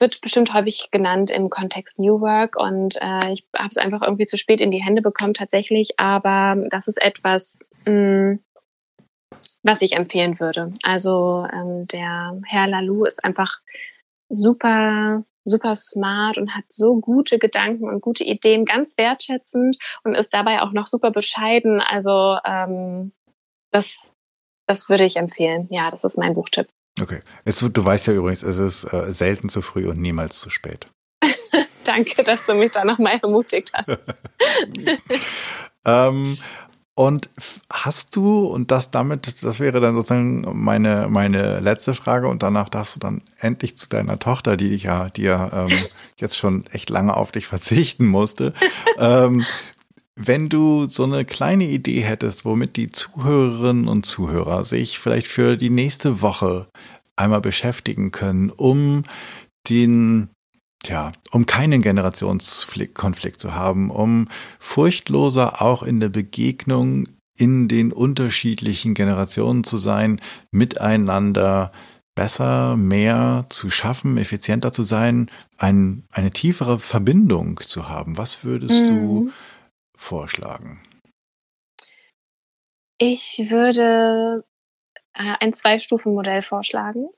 wird bestimmt häufig genannt im Kontext New Work und äh, ich habe es einfach irgendwie zu spät in die Hände bekommen tatsächlich, aber das ist etwas, mh, mm, was ich empfehlen würde. Also ähm, der Herr Lalou ist einfach super super smart und hat so gute Gedanken und gute Ideen, ganz wertschätzend und ist dabei auch noch super bescheiden. Also ähm, das, das würde ich empfehlen. Ja, das ist mein Buchtipp. Okay. Es, du weißt ja übrigens, es ist äh, selten zu früh und niemals zu spät. Danke, dass du mich da nochmal ermutigt hast. ähm, und hast du, und das damit, das wäre dann sozusagen meine, meine letzte Frage, und danach darfst du dann endlich zu deiner Tochter, die dich ja, die ja ähm, jetzt schon echt lange auf dich verzichten musste. ähm, wenn du so eine kleine Idee hättest, womit die Zuhörerinnen und Zuhörer sich vielleicht für die nächste Woche einmal beschäftigen können, um den Tja, um keinen Generationskonflikt zu haben, um furchtloser auch in der Begegnung in den unterschiedlichen Generationen zu sein, miteinander besser, mehr zu schaffen, effizienter zu sein, ein, eine tiefere Verbindung zu haben. Was würdest mhm. du vorschlagen? Ich würde ein Zwei-Stufen-Modell vorschlagen.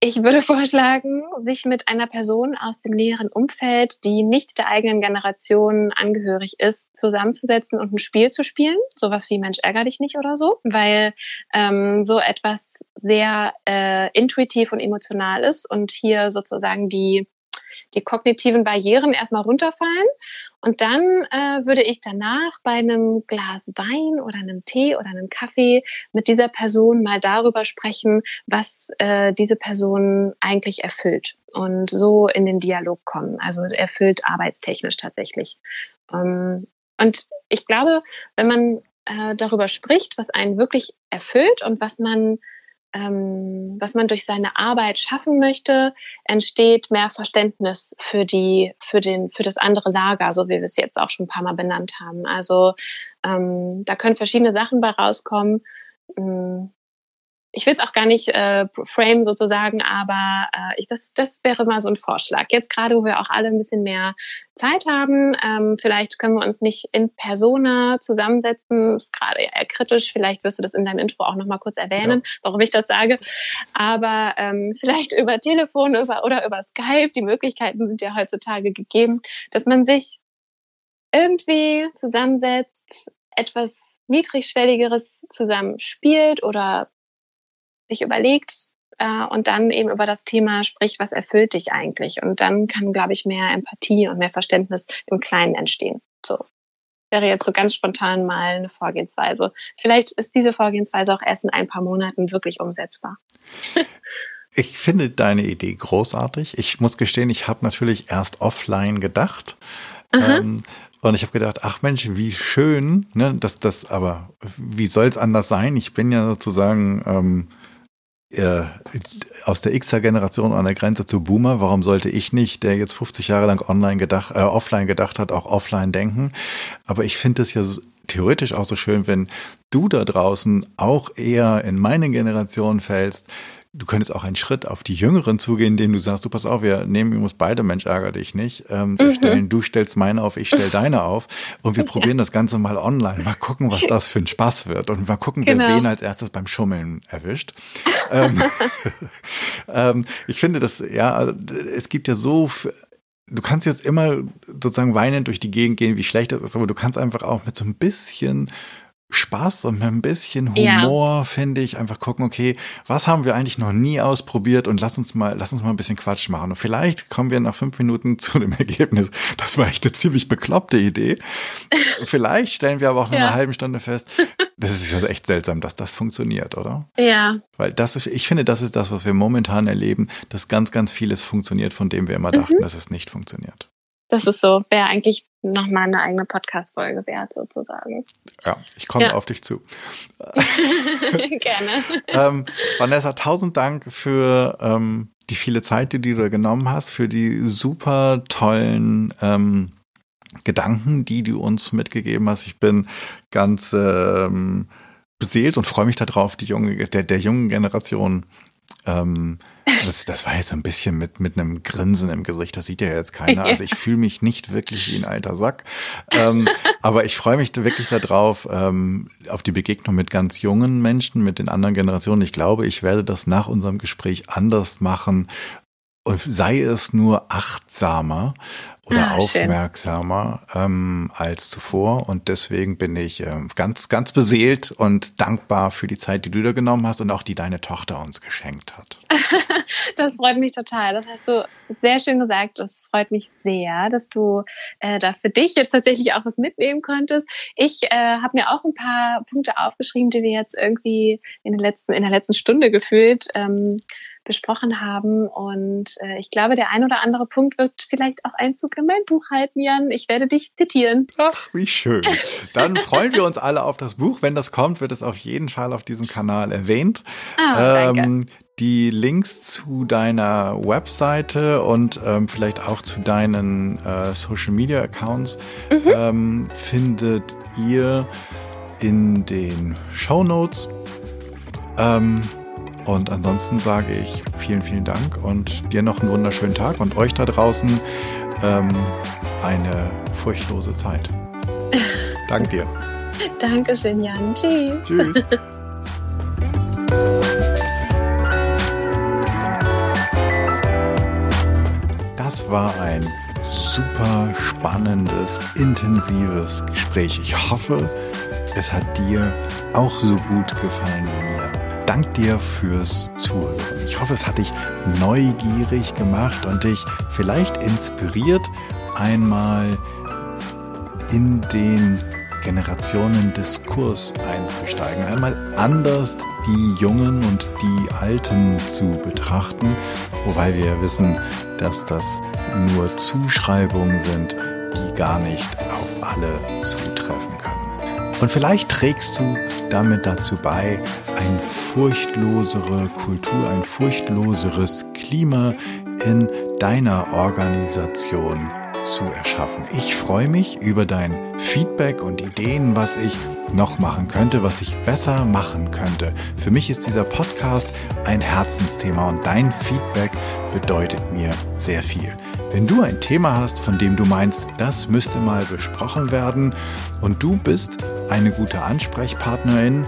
Ich würde vorschlagen, sich mit einer Person aus dem näheren Umfeld, die nicht der eigenen Generation angehörig ist, zusammenzusetzen und ein Spiel zu spielen. Sowas wie Mensch ärger dich nicht oder so, weil ähm, so etwas sehr äh, intuitiv und emotional ist und hier sozusagen die die kognitiven Barrieren erstmal runterfallen. Und dann äh, würde ich danach bei einem Glas Wein oder einem Tee oder einem Kaffee mit dieser Person mal darüber sprechen, was äh, diese Person eigentlich erfüllt und so in den Dialog kommen. Also erfüllt arbeitstechnisch tatsächlich. Ähm, und ich glaube, wenn man äh, darüber spricht, was einen wirklich erfüllt und was man ähm, was man durch seine Arbeit schaffen möchte, entsteht mehr Verständnis für die, für den, für das andere Lager, so wie wir es jetzt auch schon ein paar Mal benannt haben. Also ähm, da können verschiedene Sachen bei rauskommen. Ähm, ich will es auch gar nicht äh, frame sozusagen, aber äh, ich, das, das wäre mal so ein Vorschlag. Jetzt gerade, wo wir auch alle ein bisschen mehr Zeit haben, ähm, vielleicht können wir uns nicht in Persona zusammensetzen. Ist gerade eher kritisch. Vielleicht wirst du das in deinem Intro auch noch mal kurz erwähnen, ja. warum ich das sage. Aber ähm, vielleicht über Telefon über, oder über Skype. Die Möglichkeiten sind ja heutzutage gegeben, dass man sich irgendwie zusammensetzt, etwas niedrigschwelligeres zusammen spielt oder sich überlegt äh, und dann eben über das Thema spricht, was erfüllt dich eigentlich. Und dann kann, glaube ich, mehr Empathie und mehr Verständnis im Kleinen entstehen. So wäre jetzt so ganz spontan mal eine Vorgehensweise. Vielleicht ist diese Vorgehensweise auch erst in ein paar Monaten wirklich umsetzbar. Ich finde deine Idee großartig. Ich muss gestehen, ich habe natürlich erst offline gedacht. Ähm, und ich habe gedacht, ach Mensch, wie schön, ne, dass das, aber wie soll es anders sein? Ich bin ja sozusagen ähm, äh, aus der Xer-Generation an der Grenze zu Boomer, warum sollte ich nicht, der jetzt 50 Jahre lang online gedacht, äh, offline gedacht hat, auch offline denken? Aber ich finde es ja so, theoretisch auch so schön, wenn du da draußen auch eher in meine Generation fällst, Du könntest auch einen Schritt auf die Jüngeren zugehen, indem du sagst, du pass auf, wir nehmen uns beide, Mensch, ärger dich nicht. Ähm, wir mhm. stellen, du stellst meine auf, ich stell deine auf und wir probieren das Ganze mal online. Mal gucken, was das für ein Spaß wird und mal gucken, genau. wer wen als erstes beim Schummeln erwischt. ähm, ähm, ich finde das, ja, es gibt ja so du kannst jetzt immer sozusagen weinend durch die Gegend gehen, wie schlecht das ist, aber du kannst einfach auch mit so ein bisschen Spaß und mit ein bisschen Humor, ja. finde ich, einfach gucken, okay, was haben wir eigentlich noch nie ausprobiert und lass uns mal, lass uns mal ein bisschen Quatsch machen. Und vielleicht kommen wir nach fünf Minuten zu dem Ergebnis, das war echt eine ziemlich bekloppte Idee. vielleicht stellen wir aber auch nach ja. einer halben Stunde fest, das ist also echt seltsam, dass das funktioniert, oder? Ja. Weil das ist, ich finde, das ist das, was wir momentan erleben, dass ganz, ganz vieles funktioniert, von dem wir immer dachten, mhm. dass es nicht funktioniert. Das ist so, wäre eigentlich nochmal eine eigene Podcast-Folge wert, sozusagen. Ja, ich komme ja. auf dich zu. Gerne. ähm, Vanessa, tausend Dank für ähm, die viele Zeit, die du da genommen hast, für die super tollen ähm, Gedanken, die du uns mitgegeben hast. Ich bin ganz ähm, beseelt und freue mich darauf, die junge, der, der jungen Generation ähm, das, das war jetzt so ein bisschen mit, mit einem Grinsen im Gesicht, das sieht ja jetzt keiner. Also ich fühle mich nicht wirklich wie ein alter Sack. Ähm, aber ich freue mich wirklich darauf, ähm, auf die Begegnung mit ganz jungen Menschen, mit den anderen Generationen. Ich glaube, ich werde das nach unserem Gespräch anders machen und sei es nur achtsamer oder ah, aufmerksamer ähm, als zuvor. Und deswegen bin ich ähm, ganz, ganz beseelt und dankbar für die Zeit, die du da genommen hast und auch die deine Tochter uns geschenkt hat. das freut mich total. Das hast du sehr schön gesagt. Das freut mich sehr, dass du äh, da für dich jetzt tatsächlich auch was mitnehmen konntest. Ich äh, habe mir auch ein paar Punkte aufgeschrieben, die wir jetzt irgendwie in, den letzten, in der letzten Stunde gefühlt ähm, besprochen haben. Und äh, ich glaube, der ein oder andere Punkt wird vielleicht auch Einzug in mein Buch halten, Jan. Ich werde dich zitieren. Ach, wie schön. Dann freuen wir uns alle auf das Buch. Wenn das kommt, wird es auf jeden Fall auf diesem Kanal erwähnt. Ah, ähm, danke. Die Links zu deiner Webseite und ähm, vielleicht auch zu deinen äh, Social Media Accounts mhm. ähm, findet ihr in den Show Notes. Ähm, und ansonsten sage ich vielen, vielen Dank und dir noch einen wunderschönen Tag und euch da draußen ähm, eine furchtlose Zeit. Dank dir. Dankeschön, Jan. Tschüss. Tschüss. Das war ein super spannendes, intensives Gespräch. Ich hoffe, es hat dir auch so gut gefallen wie danke dir fürs Zuhören. Ich hoffe, es hat dich neugierig gemacht und dich vielleicht inspiriert, einmal in den Generationendiskurs einzusteigen, einmal anders die Jungen und die Alten zu betrachten, wobei wir wissen, dass das nur Zuschreibungen sind, die gar nicht auf alle zutreffen können. Und vielleicht trägst du damit dazu bei, eine furchtlosere Kultur, ein furchtloseres Klima in deiner Organisation zu erschaffen. Ich freue mich über dein Feedback und Ideen, was ich noch machen könnte, was ich besser machen könnte. Für mich ist dieser Podcast ein Herzensthema und dein Feedback bedeutet mir sehr viel. Wenn du ein Thema hast, von dem du meinst, das müsste mal besprochen werden und du bist eine gute Ansprechpartnerin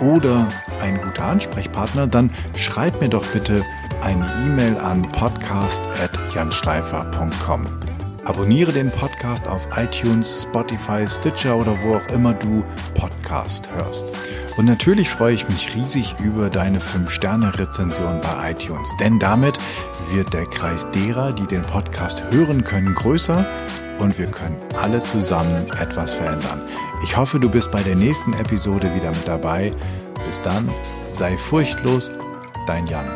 oder ein guter Ansprechpartner, dann schreib mir doch bitte eine E-Mail an podcast.janschleifer.com. Abonniere den Podcast auf iTunes, Spotify, Stitcher oder wo auch immer du Podcast hörst. Und natürlich freue ich mich riesig über deine 5-Sterne-Rezension bei iTunes, denn damit wird der Kreis derer, die den Podcast hören können, größer und wir können alle zusammen etwas verändern. Ich hoffe, du bist bei der nächsten Episode wieder mit dabei. Bis dann, sei furchtlos, dein Jan.